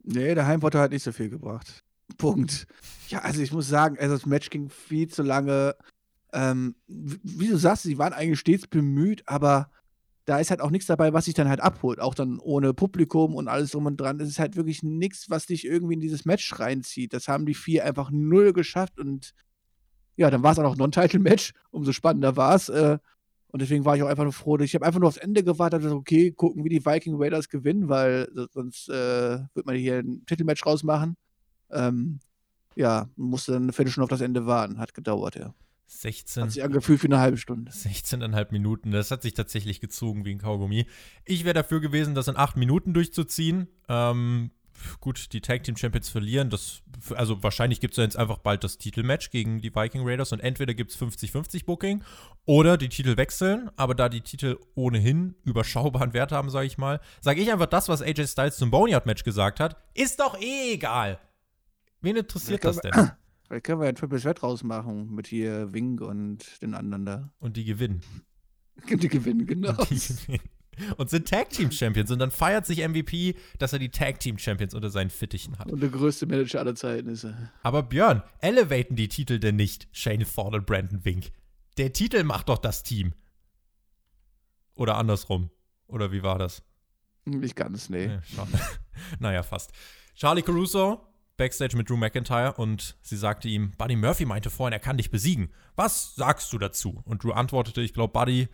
Nee, der Heimvorteil hat nicht so viel gebracht. Punkt. Ja, also ich muss sagen, also das Match ging viel zu lange. Ähm, wie du sagst, sie waren eigentlich stets bemüht, aber da ist halt auch nichts dabei, was sich dann halt abholt. Auch dann ohne Publikum und alles drum und dran. Es ist halt wirklich nichts, was dich irgendwie in dieses Match reinzieht. Das haben die vier einfach null geschafft und ja, dann war es auch noch Non-Title-Match. Umso spannender war es. Äh, und deswegen war ich auch einfach nur froh. Ich habe einfach nur aufs Ende gewartet, dachte, okay, gucken, wie die Viking Raiders gewinnen, weil sonst äh, wird man hier ein Titelmatch rausmachen. Ähm, ja, musste dann eine Viertelstunde auf das Ende warten. Hat gedauert, ja. 16. Hat sich angefühlt für eine halbe Stunde. 16,5 Minuten. Das hat sich tatsächlich gezogen wie ein Kaugummi. Ich wäre dafür gewesen, das in 8 Minuten durchzuziehen. Ähm, gut, die Tag Team Champions verlieren. Das, also wahrscheinlich gibt es jetzt einfach bald das Titelmatch gegen die Viking Raiders und entweder gibt es 50-50 Booking oder die Titel wechseln. Aber da die Titel ohnehin überschaubaren Wert haben, sage ich mal, sage ich einfach das, was AJ Styles zum Boneyard Match gesagt hat. Ist doch eh egal. Wen interessiert das denn? Vielleicht können wir ein Triple Threat rausmachen mit hier Wink und den anderen da. Und die gewinnen. Die gewinnen, genau. Und, die gewinnen. und sind Tag Team Champions. Und dann feiert sich MVP, dass er die Tag Team Champions unter seinen Fittichen hat. Und der größte Manager aller Zeiten ist er. Aber Björn, elevaten die Titel denn nicht Shane Thorne und Brandon Wink? Der Titel macht doch das Team. Oder andersrum. Oder wie war das? Nicht ganz, nee. Ja, naja, fast. Charlie Caruso Backstage mit Drew McIntyre und sie sagte ihm, Buddy Murphy meinte vorhin, er kann dich besiegen. Was sagst du dazu? Und Drew antwortete, ich glaube, Buddy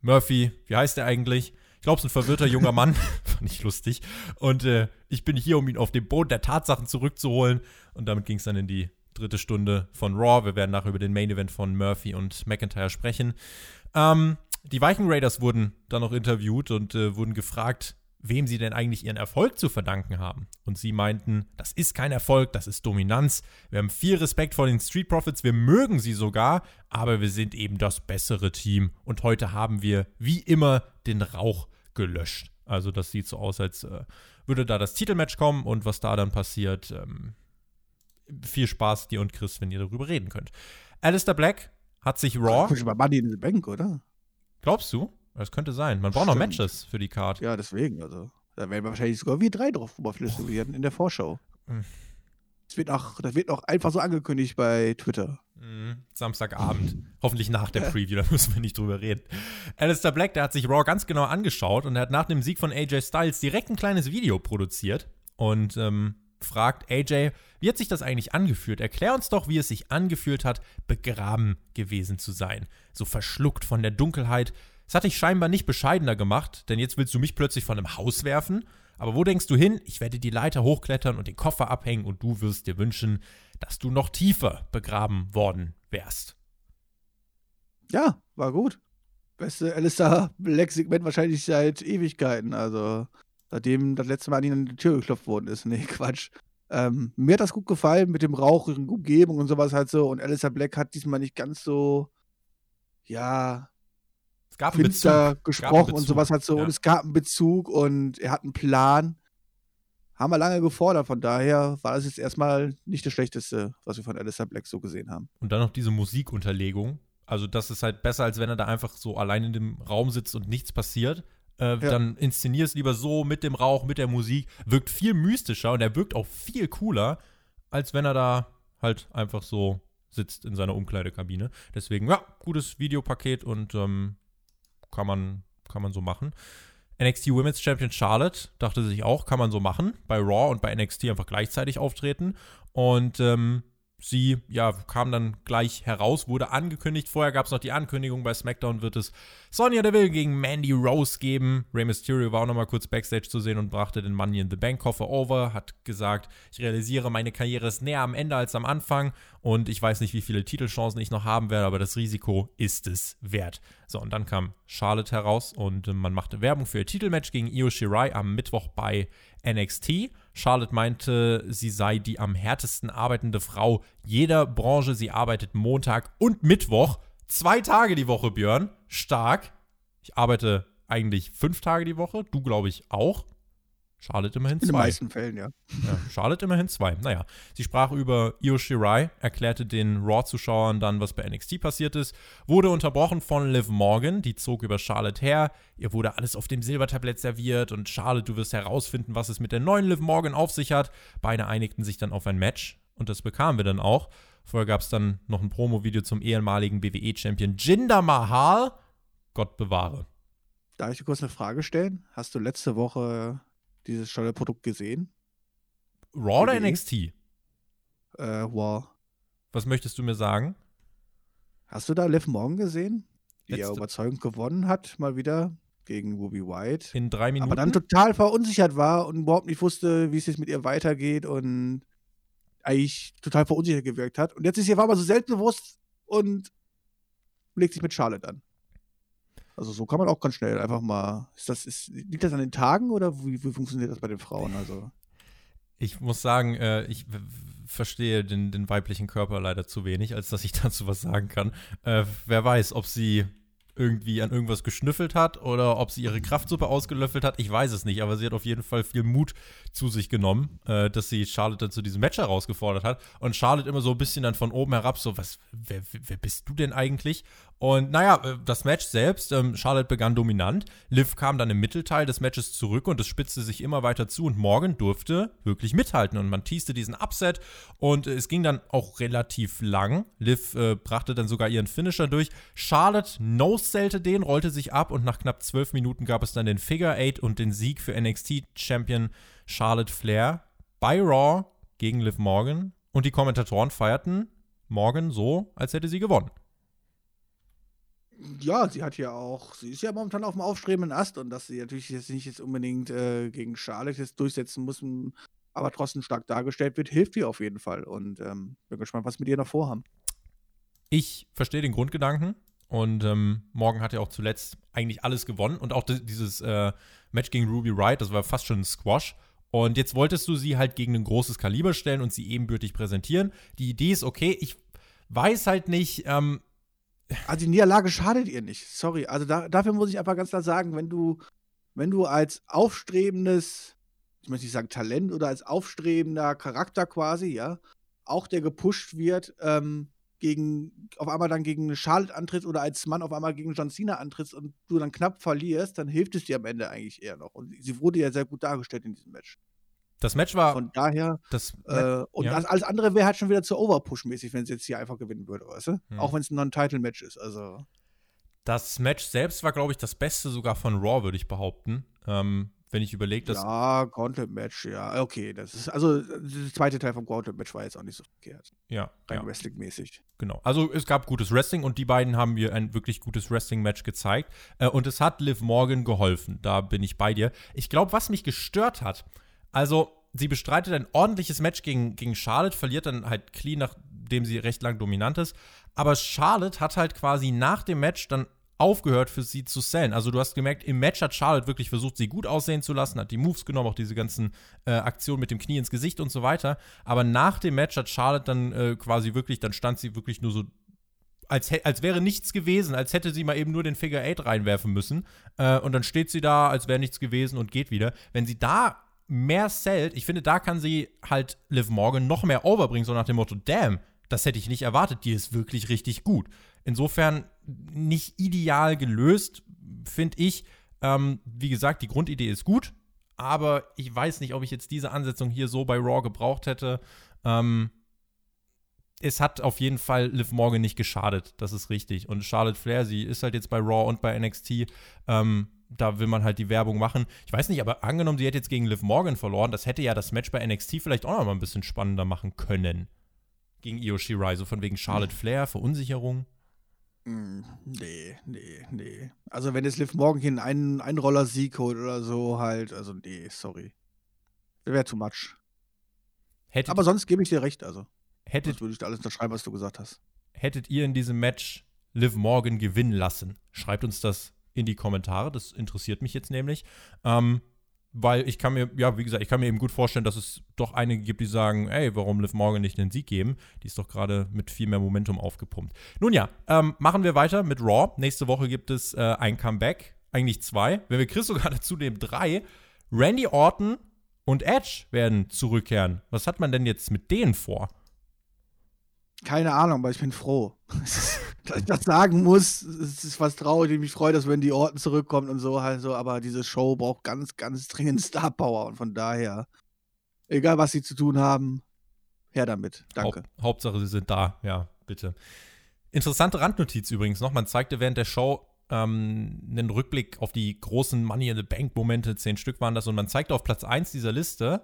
Murphy, wie heißt der eigentlich? Ich glaube, es ist ein verwirrter junger Mann. Fand ich lustig. Und äh, ich bin hier, um ihn auf den Boden der Tatsachen zurückzuholen. Und damit ging es dann in die dritte Stunde von Raw. Wir werden nachher über den Main Event von Murphy und McIntyre sprechen. Ähm, die Viking Raiders wurden dann noch interviewt und äh, wurden gefragt, wem sie denn eigentlich ihren Erfolg zu verdanken haben. Und sie meinten, das ist kein Erfolg, das ist Dominanz. Wir haben viel Respekt vor den Street Profits, wir mögen sie sogar, aber wir sind eben das bessere Team. Und heute haben wir wie immer den Rauch gelöscht. Also das sieht so aus, als äh, würde da das Titelmatch kommen und was da dann passiert. Ähm, viel Spaß dir und Chris, wenn ihr darüber reden könnt. Alistair Black hat sich Raw. Ach, Money in the Bank, oder? Glaubst du? Das könnte sein. Man braucht noch Matches für die Card. Ja, deswegen. Also, da werden wir wahrscheinlich sogar wir drei drauf werden in der Vorschau. Mhm. Das wird, auch, das wird auch einfach so angekündigt bei Twitter. Mhm. Samstagabend. Hoffentlich nach der Preview, da müssen wir nicht drüber reden. Alistair Black, der hat sich Raw ganz genau angeschaut und er hat nach dem Sieg von AJ Styles direkt ein kleines Video produziert und ähm, fragt AJ, wie hat sich das eigentlich angefühlt? Erklär uns doch, wie es sich angefühlt hat, begraben gewesen zu sein. So verschluckt von der Dunkelheit, das hat dich scheinbar nicht bescheidener gemacht, denn jetzt willst du mich plötzlich von einem Haus werfen. Aber wo denkst du hin? Ich werde die Leiter hochklettern und den Koffer abhängen und du wirst dir wünschen, dass du noch tiefer begraben worden wärst. Ja, war gut. Beste Alistair Black-Segment wahrscheinlich seit Ewigkeiten. Also, seitdem das letzte Mal an ihn an die Tür geklopft worden ist. Nee, Quatsch. Ähm, mir hat das gut gefallen mit dem rauchigen Umgebung und sowas halt so. Und Alistair Black hat diesmal nicht ganz so, ja, gab einen Bezug. gesprochen und sowas hat so. Ja. Und es gab einen Bezug und er hat einen Plan. Haben wir lange gefordert, von daher war das jetzt erstmal nicht das Schlechteste, was wir von Alistair Black so gesehen haben. Und dann noch diese Musikunterlegung. Also, das ist halt besser, als wenn er da einfach so allein in dem Raum sitzt und nichts passiert. Äh, ja. Dann inszenier es lieber so mit dem Rauch, mit der Musik. Wirkt viel mystischer und er wirkt auch viel cooler, als wenn er da halt einfach so sitzt in seiner Umkleidekabine. Deswegen, ja, gutes Videopaket und ähm, kann man, kann man so machen. NXT Women's Champion Charlotte dachte sich auch, kann man so machen. Bei Raw und bei NXT einfach gleichzeitig auftreten. Und ähm, sie ja, kam dann gleich heraus, wurde angekündigt. Vorher gab es noch die Ankündigung, bei SmackDown wird es Sonja Deville gegen Mandy Rose geben. Rey Mysterio war auch noch mal kurz Backstage zu sehen und brachte den Money in the Bank Koffer over, hat gesagt, ich realisiere, meine Karriere ist näher am Ende als am Anfang und ich weiß nicht, wie viele Titelchancen ich noch haben werde, aber das Risiko ist es wert. So, und dann kam Charlotte heraus und äh, man machte Werbung für ihr Titelmatch gegen Io Shirai am Mittwoch bei NXT. Charlotte meinte, sie sei die am härtesten arbeitende Frau jeder Branche. Sie arbeitet Montag und Mittwoch. Zwei Tage die Woche, Björn. Stark. Ich arbeite eigentlich fünf Tage die Woche. Du, glaube ich, auch. Charlotte immerhin zwei. In den meisten Fällen, ja. ja. Charlotte immerhin zwei. Naja, sie sprach über Io Shirai, erklärte den Raw-Zuschauern dann, was bei NXT passiert ist, wurde unterbrochen von Liv Morgan, die zog über Charlotte her. Ihr wurde alles auf dem Silbertablett serviert und Charlotte, du wirst herausfinden, was es mit der neuen Liv Morgan auf sich hat. Beide einigten sich dann auf ein Match und das bekamen wir dann auch. Vorher gab es dann noch ein Promo-Video zum ehemaligen WWE-Champion Jinder Mahal. Gott bewahre. Darf ich dir kurz eine Frage stellen? Hast du letzte Woche dieses tolle Produkt gesehen? Raw oder NXT? Äh, Raw. Was möchtest du mir sagen? Hast du da Liv Morgan gesehen? Die Letzte. ja überzeugend gewonnen hat, mal wieder gegen Ruby White. In drei Minuten. Aber dann total verunsichert war und überhaupt nicht wusste, wie es jetzt mit ihr weitergeht und eigentlich total verunsichert gewirkt hat. Und jetzt ist ihr war mal so selbstbewusst und legt sich mit Charlotte an. Also so kann man auch ganz schnell einfach mal. Ist das, ist, liegt das an den Tagen oder wie, wie funktioniert das bei den Frauen? Also. Ich muss sagen, äh, ich verstehe den, den, weiblichen Körper leider zu wenig, als dass ich dazu was sagen kann. Äh, wer weiß, ob sie irgendwie an irgendwas geschnüffelt hat oder ob sie ihre Kraftsuppe ausgelöffelt hat. Ich weiß es nicht, aber sie hat auf jeden Fall viel Mut zu sich genommen, äh, dass sie Charlotte dann zu diesem Match herausgefordert hat. Und Charlotte immer so ein bisschen dann von oben herab so, was, wer, wer bist du denn eigentlich? Und naja, äh, das Match selbst, ähm, Charlotte begann dominant. Liv kam dann im Mittelteil des Matches zurück und es spitzte sich immer weiter zu und Morgan durfte wirklich mithalten und man teaste diesen Upset und äh, es ging dann auch relativ lang. Liv äh, brachte dann sogar ihren Finisher durch. Charlotte no-sellte den, rollte sich ab und nach knapp zwölf Minuten gab es dann den Figure Eight und den Sieg für NXT-Champion Charlotte Flair bei Raw gegen Liv Morgan und die Kommentatoren feierten Morgan so, als hätte sie gewonnen Ja, sie hat ja auch, sie ist ja momentan auf dem aufstrebenden Ast und dass sie natürlich jetzt nicht jetzt unbedingt äh, gegen Charlotte jetzt durchsetzen muss, aber trotzdem stark dargestellt wird, hilft ihr auf jeden Fall. Und ähm, bin gespannt, was mit ihr noch vorhaben. Ich verstehe den Grundgedanken und ähm, Morgan hat ja auch zuletzt eigentlich alles gewonnen und auch dieses äh, Match gegen Ruby Wright, das war fast schon ein Squash. Und jetzt wolltest du sie halt gegen ein großes Kaliber stellen und sie ebenbürtig präsentieren. Die Idee ist okay. Ich weiß halt nicht, ähm, also die Niederlage schadet ihr nicht. Sorry. Also da, dafür muss ich einfach ganz klar sagen, wenn du, wenn du als aufstrebendes, ich möchte nicht sagen Talent oder als aufstrebender Charakter quasi, ja, auch der gepusht wird, ähm, gegen, auf einmal dann gegen Charlotte antrittst oder als Mann auf einmal gegen John Cena antrittst und du dann knapp verlierst, dann hilft es dir am Ende eigentlich eher noch. Und sie wurde ja sehr gut dargestellt in diesem Match. Das Match war. Von daher. Das, äh, und ja. alles andere wäre halt schon wieder zu Overpush-mäßig, wenn es jetzt hier einfach gewinnen würde, weißt du? Hm. Auch wenn es ein Non-Title-Match ist. Also. Das Match selbst war, glaube ich, das Beste sogar von Raw, würde ich behaupten. Ähm, wenn ich überlege, dass. Ja, Gauntlet-Match, ja. Okay, das ist. Also, der zweite Teil vom Gauntlet-Match war jetzt auch nicht so verkehrt. Ja. Rein ja. Wrestling-mäßig. Genau. Also, es gab gutes Wrestling und die beiden haben mir ein wirklich gutes Wrestling-Match gezeigt. Äh, und es hat Liv Morgan geholfen. Da bin ich bei dir. Ich glaube, was mich gestört hat, also sie bestreitet ein ordentliches Match gegen, gegen Charlotte, verliert dann halt clean, nachdem sie recht lang dominant ist. Aber Charlotte hat halt quasi nach dem Match dann aufgehört, für sie zu sellen. Also du hast gemerkt, im Match hat Charlotte wirklich versucht, sie gut aussehen zu lassen, hat die Moves genommen, auch diese ganzen äh, Aktionen mit dem Knie ins Gesicht und so weiter. Aber nach dem Match hat Charlotte dann äh, quasi wirklich, dann stand sie wirklich nur so als, als wäre nichts gewesen, als hätte sie mal eben nur den Figure 8 reinwerfen müssen. Äh, und dann steht sie da, als wäre nichts gewesen und geht wieder. Wenn sie da mehr zählt, ich finde, da kann sie halt Liv Morgan noch mehr overbringen, so nach dem Motto, damn, das hätte ich nicht erwartet, die ist wirklich richtig gut. Insofern nicht ideal gelöst, finde ich. Ähm, wie gesagt, die Grundidee ist gut, aber ich weiß nicht, ob ich jetzt diese Ansetzung hier so bei Raw gebraucht hätte. Ähm, es hat auf jeden Fall Liv Morgan nicht geschadet, das ist richtig. Und Charlotte Flair, sie ist halt jetzt bei Raw und bei NXT. Ähm, da will man halt die Werbung machen. Ich weiß nicht, aber angenommen, sie hätte jetzt gegen Liv Morgan verloren, das hätte ja das Match bei NXT vielleicht auch noch mal ein bisschen spannender machen können. Gegen Io Shirai, so von wegen Charlotte Flair, Verunsicherung. Mm, nee, nee, nee. Also wenn jetzt Liv Morgan hier einen Einroller-Sieg holt oder so halt, also nee, sorry. Wäre too much. Hättet, aber sonst gebe ich dir recht, also. Hättet, das würde ich da alles unterschreiben, was du gesagt hast. Hättet ihr in diesem Match Liv Morgan gewinnen lassen? Schreibt uns das in die Kommentare. Das interessiert mich jetzt nämlich. Ähm, weil ich kann mir, ja, wie gesagt, ich kann mir eben gut vorstellen, dass es doch einige gibt, die sagen, ey, warum Liv Morgan nicht den Sieg geben? Die ist doch gerade mit viel mehr Momentum aufgepumpt. Nun ja, ähm, machen wir weiter mit Raw. Nächste Woche gibt es äh, ein Comeback, eigentlich zwei. Wenn wir Chris sogar dazu nehmen, drei. Randy Orton und Edge werden zurückkehren. Was hat man denn jetzt mit denen vor? Keine Ahnung, aber ich bin froh. dass ich das sagen muss, es ist was traurig. Ich mich freue, dass wenn die Orten zurückkommt und so halt so, aber diese Show braucht ganz, ganz dringend Star Power und von daher, egal was sie zu tun haben, her damit. Danke. Haupt, Hauptsache, sie sind da, ja, bitte. Interessante Randnotiz übrigens noch. Man zeigte während der Show ähm, einen Rückblick auf die großen Money in the Bank Momente, zehn Stück waren das, und man zeigte auf Platz 1 dieser Liste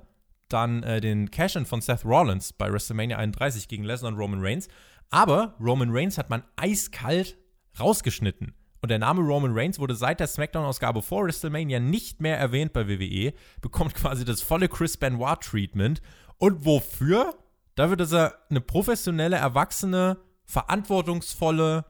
dann äh, den Cash-In von Seth Rollins bei WrestleMania 31 gegen Lesnar und Roman Reigns. Aber Roman Reigns hat man eiskalt rausgeschnitten. Und der Name Roman Reigns wurde seit der SmackDown-Ausgabe vor WrestleMania nicht mehr erwähnt bei WWE, bekommt quasi das volle Chris Benoit-Treatment. Und wofür? Dafür, dass er eine professionelle, erwachsene, verantwortungsvolle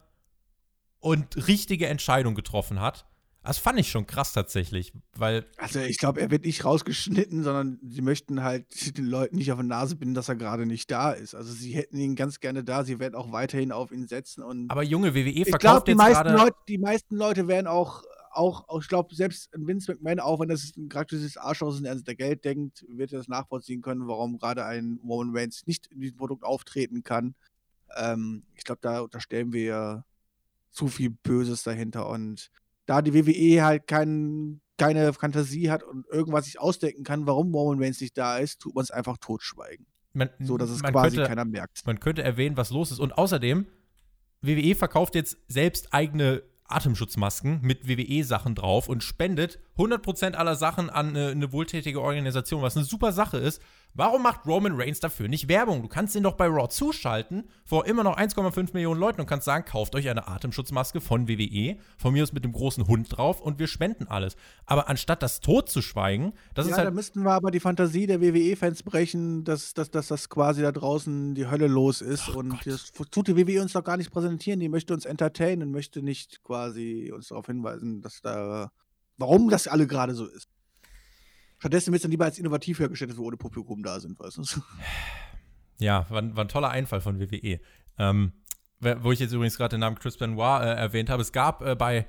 und richtige Entscheidung getroffen hat. Das fand ich schon krass tatsächlich, weil. Also ich glaube, er wird nicht rausgeschnitten, sondern sie möchten halt den Leuten nicht auf die Nase binden, dass er gerade nicht da ist. Also sie hätten ihn ganz gerne da, sie werden auch weiterhin auf ihn setzen und. Aber junge WWE verkauft ich glaub, jetzt gerade. Die meisten Leute werden auch, auch, auch ich glaube, selbst Vince McMahon, auch wenn das gerade dieses Arschloch ist und er der Geld denkt, wird er das nachvollziehen können, warum gerade ein Roman Reigns nicht in diesem Produkt auftreten kann. Ähm, ich glaube, da unterstellen wir zu viel Böses dahinter und da die WWE halt kein, keine Fantasie hat und irgendwas sich ausdenken kann, warum Roman Reigns nicht da ist, tut man es einfach totschweigen. Man, so dass es quasi könnte, keiner merkt. Man könnte erwähnen, was los ist. Und außerdem, WWE verkauft jetzt selbst eigene Atemschutzmasken mit WWE-Sachen drauf und spendet 100% aller Sachen an eine, eine wohltätige Organisation, was eine super Sache ist. Warum macht Roman Reigns dafür nicht Werbung? Du kannst ihn doch bei Raw zuschalten vor immer noch 1,5 Millionen Leuten und kannst sagen, kauft euch eine Atemschutzmaske von WWE, von mir aus mit dem großen Hund drauf und wir spenden alles. Aber anstatt das tot zu schweigen, das ja, ist halt. da müssten wir aber die Fantasie der WWE-Fans brechen, dass, dass, dass das quasi da draußen die Hölle los ist. Oh und Gott. das tut die WWE uns doch gar nicht präsentieren. Die möchte uns entertainen und möchte nicht quasi uns darauf hinweisen, dass da. Warum das alle gerade so ist. Stattdessen wird es dann lieber als innovativ hergestellt, dass wir ohne Publikum da sind, weißt du? Ja, war, war ein toller Einfall von WWE. Ähm, wo ich jetzt übrigens gerade den Namen Chris Benoit äh, erwähnt habe, es gab äh, bei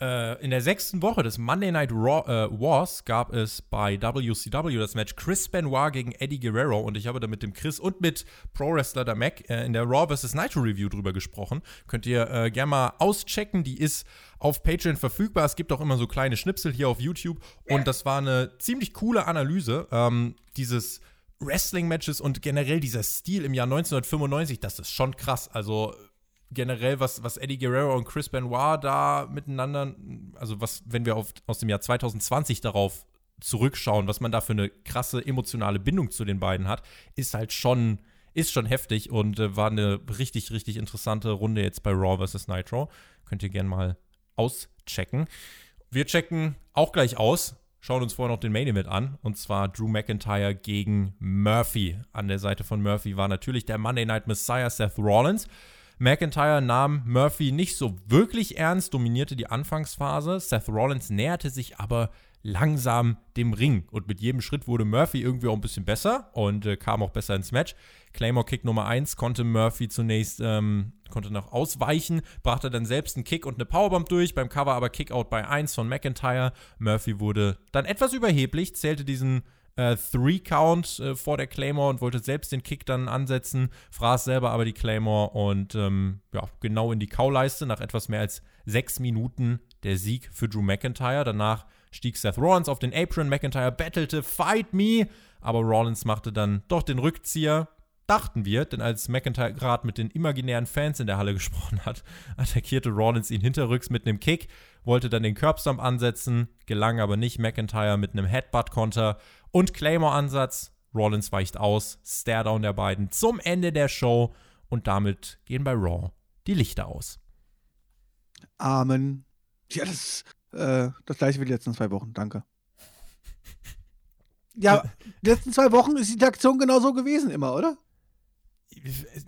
äh, in der sechsten Woche des Monday Night Raw, äh, Wars gab es bei WCW das Match Chris Benoit gegen Eddie Guerrero und ich habe da mit dem Chris und mit Pro Wrestler der Mac äh, in der Raw vs. Nitro Review drüber gesprochen. Könnt ihr äh, gerne mal auschecken. Die ist auf Patreon verfügbar. Es gibt auch immer so kleine Schnipsel hier auf YouTube und das war eine ziemlich coole Analyse ähm, dieses Wrestling-Matches und generell dieser Stil im Jahr 1995, das ist schon krass. Also generell, was, was Eddie Guerrero und Chris Benoit da miteinander, also was, wenn wir auf, aus dem Jahr 2020 darauf zurückschauen, was man da für eine krasse emotionale Bindung zu den beiden hat, ist halt schon, ist schon heftig und äh, war eine richtig, richtig interessante Runde jetzt bei Raw vs. Nitro. Könnt ihr gerne mal auschecken. Wir checken auch gleich aus, schauen uns vorher noch den Main Event an. Und zwar Drew McIntyre gegen Murphy. An der Seite von Murphy war natürlich der Monday Night Messiah Seth Rollins. McIntyre nahm Murphy nicht so wirklich ernst, dominierte die Anfangsphase. Seth Rollins näherte sich aber langsam dem Ring. Und mit jedem Schritt wurde Murphy irgendwie auch ein bisschen besser und äh, kam auch besser ins Match. Claymore Kick Nummer 1 konnte Murphy zunächst ähm, konnte noch ausweichen, brachte dann selbst einen Kick und eine Powerbomb durch, beim Cover aber Kickout bei 1 von McIntyre. Murphy wurde dann etwas überheblich, zählte diesen äh, Three-Count äh, vor der Claymore und wollte selbst den Kick dann ansetzen, fraß selber aber die Claymore und ähm, ja, genau in die Kauleiste. Nach etwas mehr als sechs Minuten der Sieg für Drew McIntyre. Danach stieg Seth Rollins auf den Apron, McIntyre battelte Fight Me, aber Rollins machte dann doch den Rückzieher, dachten wir, denn als McIntyre gerade mit den imaginären Fans in der Halle gesprochen hat, attackierte Rollins ihn hinterrücks mit einem Kick, wollte dann den Curbstomp ansetzen, gelang aber nicht. McIntyre mit einem Headbutt-Konter und Claymore-Ansatz. Rollins weicht aus, Staredown der beiden zum Ende der Show und damit gehen bei Raw die Lichter aus. Amen. Ja, das, äh, das gleiche wie die letzten zwei Wochen. Danke. Ja, die letzten zwei Wochen ist die Interaktion genauso gewesen immer, oder?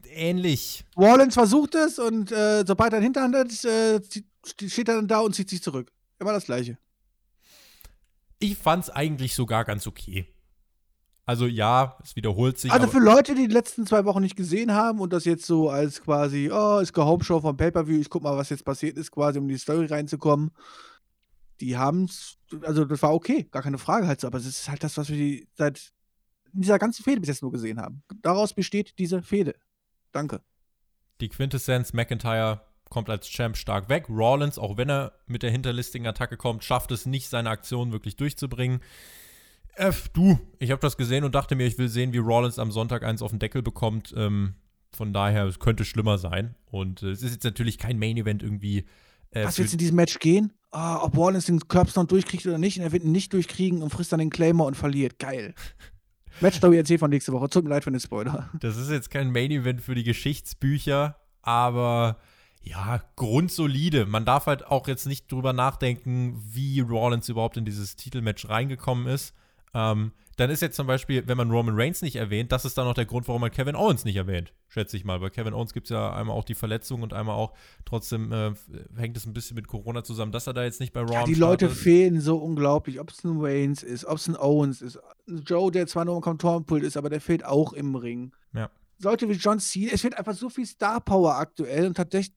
Ähnlich. Rollins versucht es und äh, sobald er einen Hinterhand hat, äh, steht er dann da und zieht sich zurück. Immer das Gleiche. Ich fand es eigentlich sogar ganz okay. Also ja, es wiederholt sich. Also für Leute, die die letzten zwei Wochen nicht gesehen haben und das jetzt so als quasi, oh, ist Gehomeshow vom Pay-Per-View, ich guck mal, was jetzt passiert ist, quasi, um in die Story reinzukommen. Die haben es, also das war okay, gar keine Frage halt so, aber es ist halt das, was wir seit dieser ganzen Fehde bis jetzt nur gesehen haben. Daraus besteht diese Fehde. Danke. Die Quintessenz McIntyre kommt als Champ stark weg. Rollins, auch wenn er mit der hinterlistigen Attacke kommt, schafft es nicht, seine Aktion wirklich durchzubringen. Äh, du, ich habe das gesehen und dachte mir, ich will sehen, wie Rollins am Sonntag eins auf den Deckel bekommt. Ähm, von daher, es könnte schlimmer sein. Und äh, es ist jetzt natürlich kein Main-Event irgendwie. Äh, Was wird in diesem Match gehen? Oh, ob Rollins den Curbstone durchkriegt oder nicht. Und er wird ihn nicht durchkriegen und frisst dann den Claymore und verliert. Geil. Match Story erzählt von nächste Woche. Tut mir leid für den Spoiler. Das ist jetzt kein Main-Event für die Geschichtsbücher, aber ja, grundsolide. Man darf halt auch jetzt nicht drüber nachdenken, wie Rollins überhaupt in dieses Titelmatch reingekommen ist. Ähm, dann ist jetzt zum Beispiel, wenn man Roman Reigns nicht erwähnt, das ist dann auch der Grund, warum man Kevin Owens nicht erwähnt, schätze ich mal. Bei Kevin Owens gibt es ja einmal auch die Verletzung und einmal auch, trotzdem äh, hängt es ein bisschen mit Corona zusammen, dass er da jetzt nicht bei Raw ja, Die Leute fehlen so unglaublich, ob es ein Reigns ist, ob es ein Owens ist. Joe, der zwar nur im Kontorenpult ist, aber der fehlt auch im Ring. Ja. Leute wie John Cena, es wird einfach so viel Star Power aktuell und tatsächlich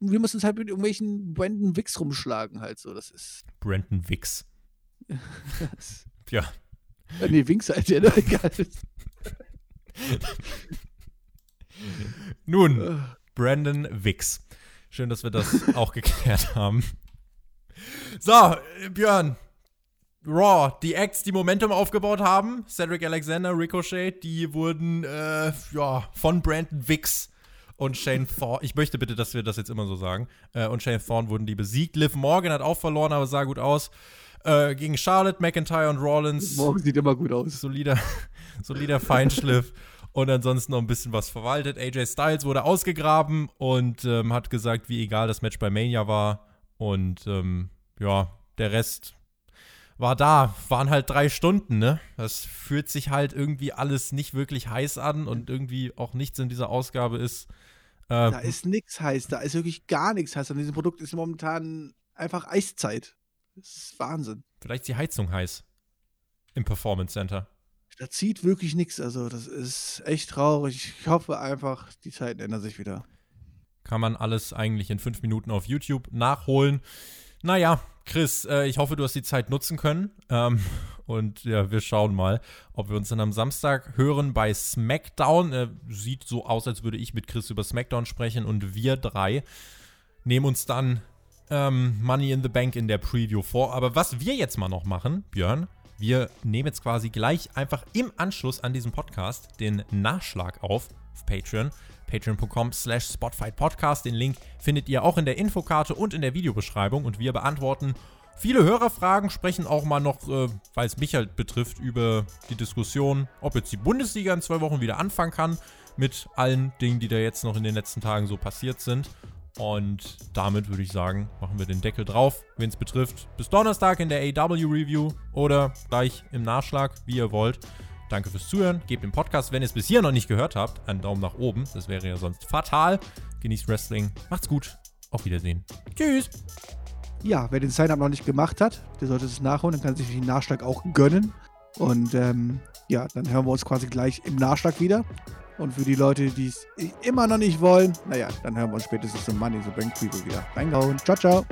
wir müssen uns halt mit irgendwelchen Brandon Wicks rumschlagen, halt so. Das ist. Brandon Wicks. ja. ja. Nee, Wicks halt, ja, ne? egal. Nun, Brandon Wicks. Schön, dass wir das auch geklärt haben. So, Björn. Raw, die Acts, die Momentum aufgebaut haben, Cedric Alexander, Ricochet, die wurden äh, ja, von Brandon Wicks und Shane Thorne, ich möchte bitte, dass wir das jetzt immer so sagen, äh, und Shane Thorne wurden die besiegt. Liv Morgan hat auch verloren, aber sah gut aus. Äh, gegen Charlotte, McIntyre und Rollins. Morgan sieht immer gut aus. Solider, solider Feinschliff. Und ansonsten noch ein bisschen was verwaltet. AJ Styles wurde ausgegraben und ähm, hat gesagt, wie egal das Match bei Mania war. Und ähm, ja, der Rest war da. Waren halt drei Stunden, ne? Das fühlt sich halt irgendwie alles nicht wirklich heiß an und irgendwie auch nichts in dieser Ausgabe ist. Äh, da ist nichts heiß, da ist wirklich gar nichts heiß. An diesem Produkt ist momentan einfach Eiszeit. Das ist Wahnsinn. Vielleicht ist die Heizung heiß. Im Performance Center da zieht wirklich nichts. Also, das ist echt traurig. Ich hoffe einfach, die Zeiten ändern sich wieder. Kann man alles eigentlich in fünf Minuten auf YouTube nachholen. Naja, Chris, äh, ich hoffe, du hast die Zeit nutzen können. Ähm, und ja, wir schauen mal, ob wir uns dann am Samstag hören bei SmackDown. Äh, sieht so aus, als würde ich mit Chris über SmackDown sprechen und wir drei nehmen uns dann ähm, Money in the Bank in der Preview vor. Aber was wir jetzt mal noch machen, Björn, wir nehmen jetzt quasi gleich einfach im Anschluss an diesem Podcast den Nachschlag auf auf Patreon. Patreon.com slash Spotfight Podcast. Den Link findet ihr auch in der Infokarte und in der Videobeschreibung. Und wir beantworten viele Hörerfragen, sprechen auch mal noch, äh, weil es mich halt betrifft, über die Diskussion, ob jetzt die Bundesliga in zwei Wochen wieder anfangen kann. Mit allen Dingen, die da jetzt noch in den letzten Tagen so passiert sind. Und damit würde ich sagen, machen wir den Deckel drauf, wen es betrifft. Bis Donnerstag in der AW Review oder gleich im Nachschlag, wie ihr wollt. Danke fürs Zuhören. Gebt dem Podcast, wenn ihr es bis hier noch nicht gehört habt, einen Daumen nach oben. Das wäre ja sonst fatal. Genießt Wrestling. Macht's gut. Auf Wiedersehen. Tschüss. Ja, wer den Sign-Up noch nicht gemacht hat, der sollte es nachholen. Dann kann sich den Nachschlag auch gönnen. Und ähm, ja, dann hören wir uns quasi gleich im Nachschlag wieder. Und für die Leute, die es immer noch nicht wollen, naja, dann hören wir uns spätestens zum Money the Bank Preview wieder. Reingehauen. Ciao, ciao.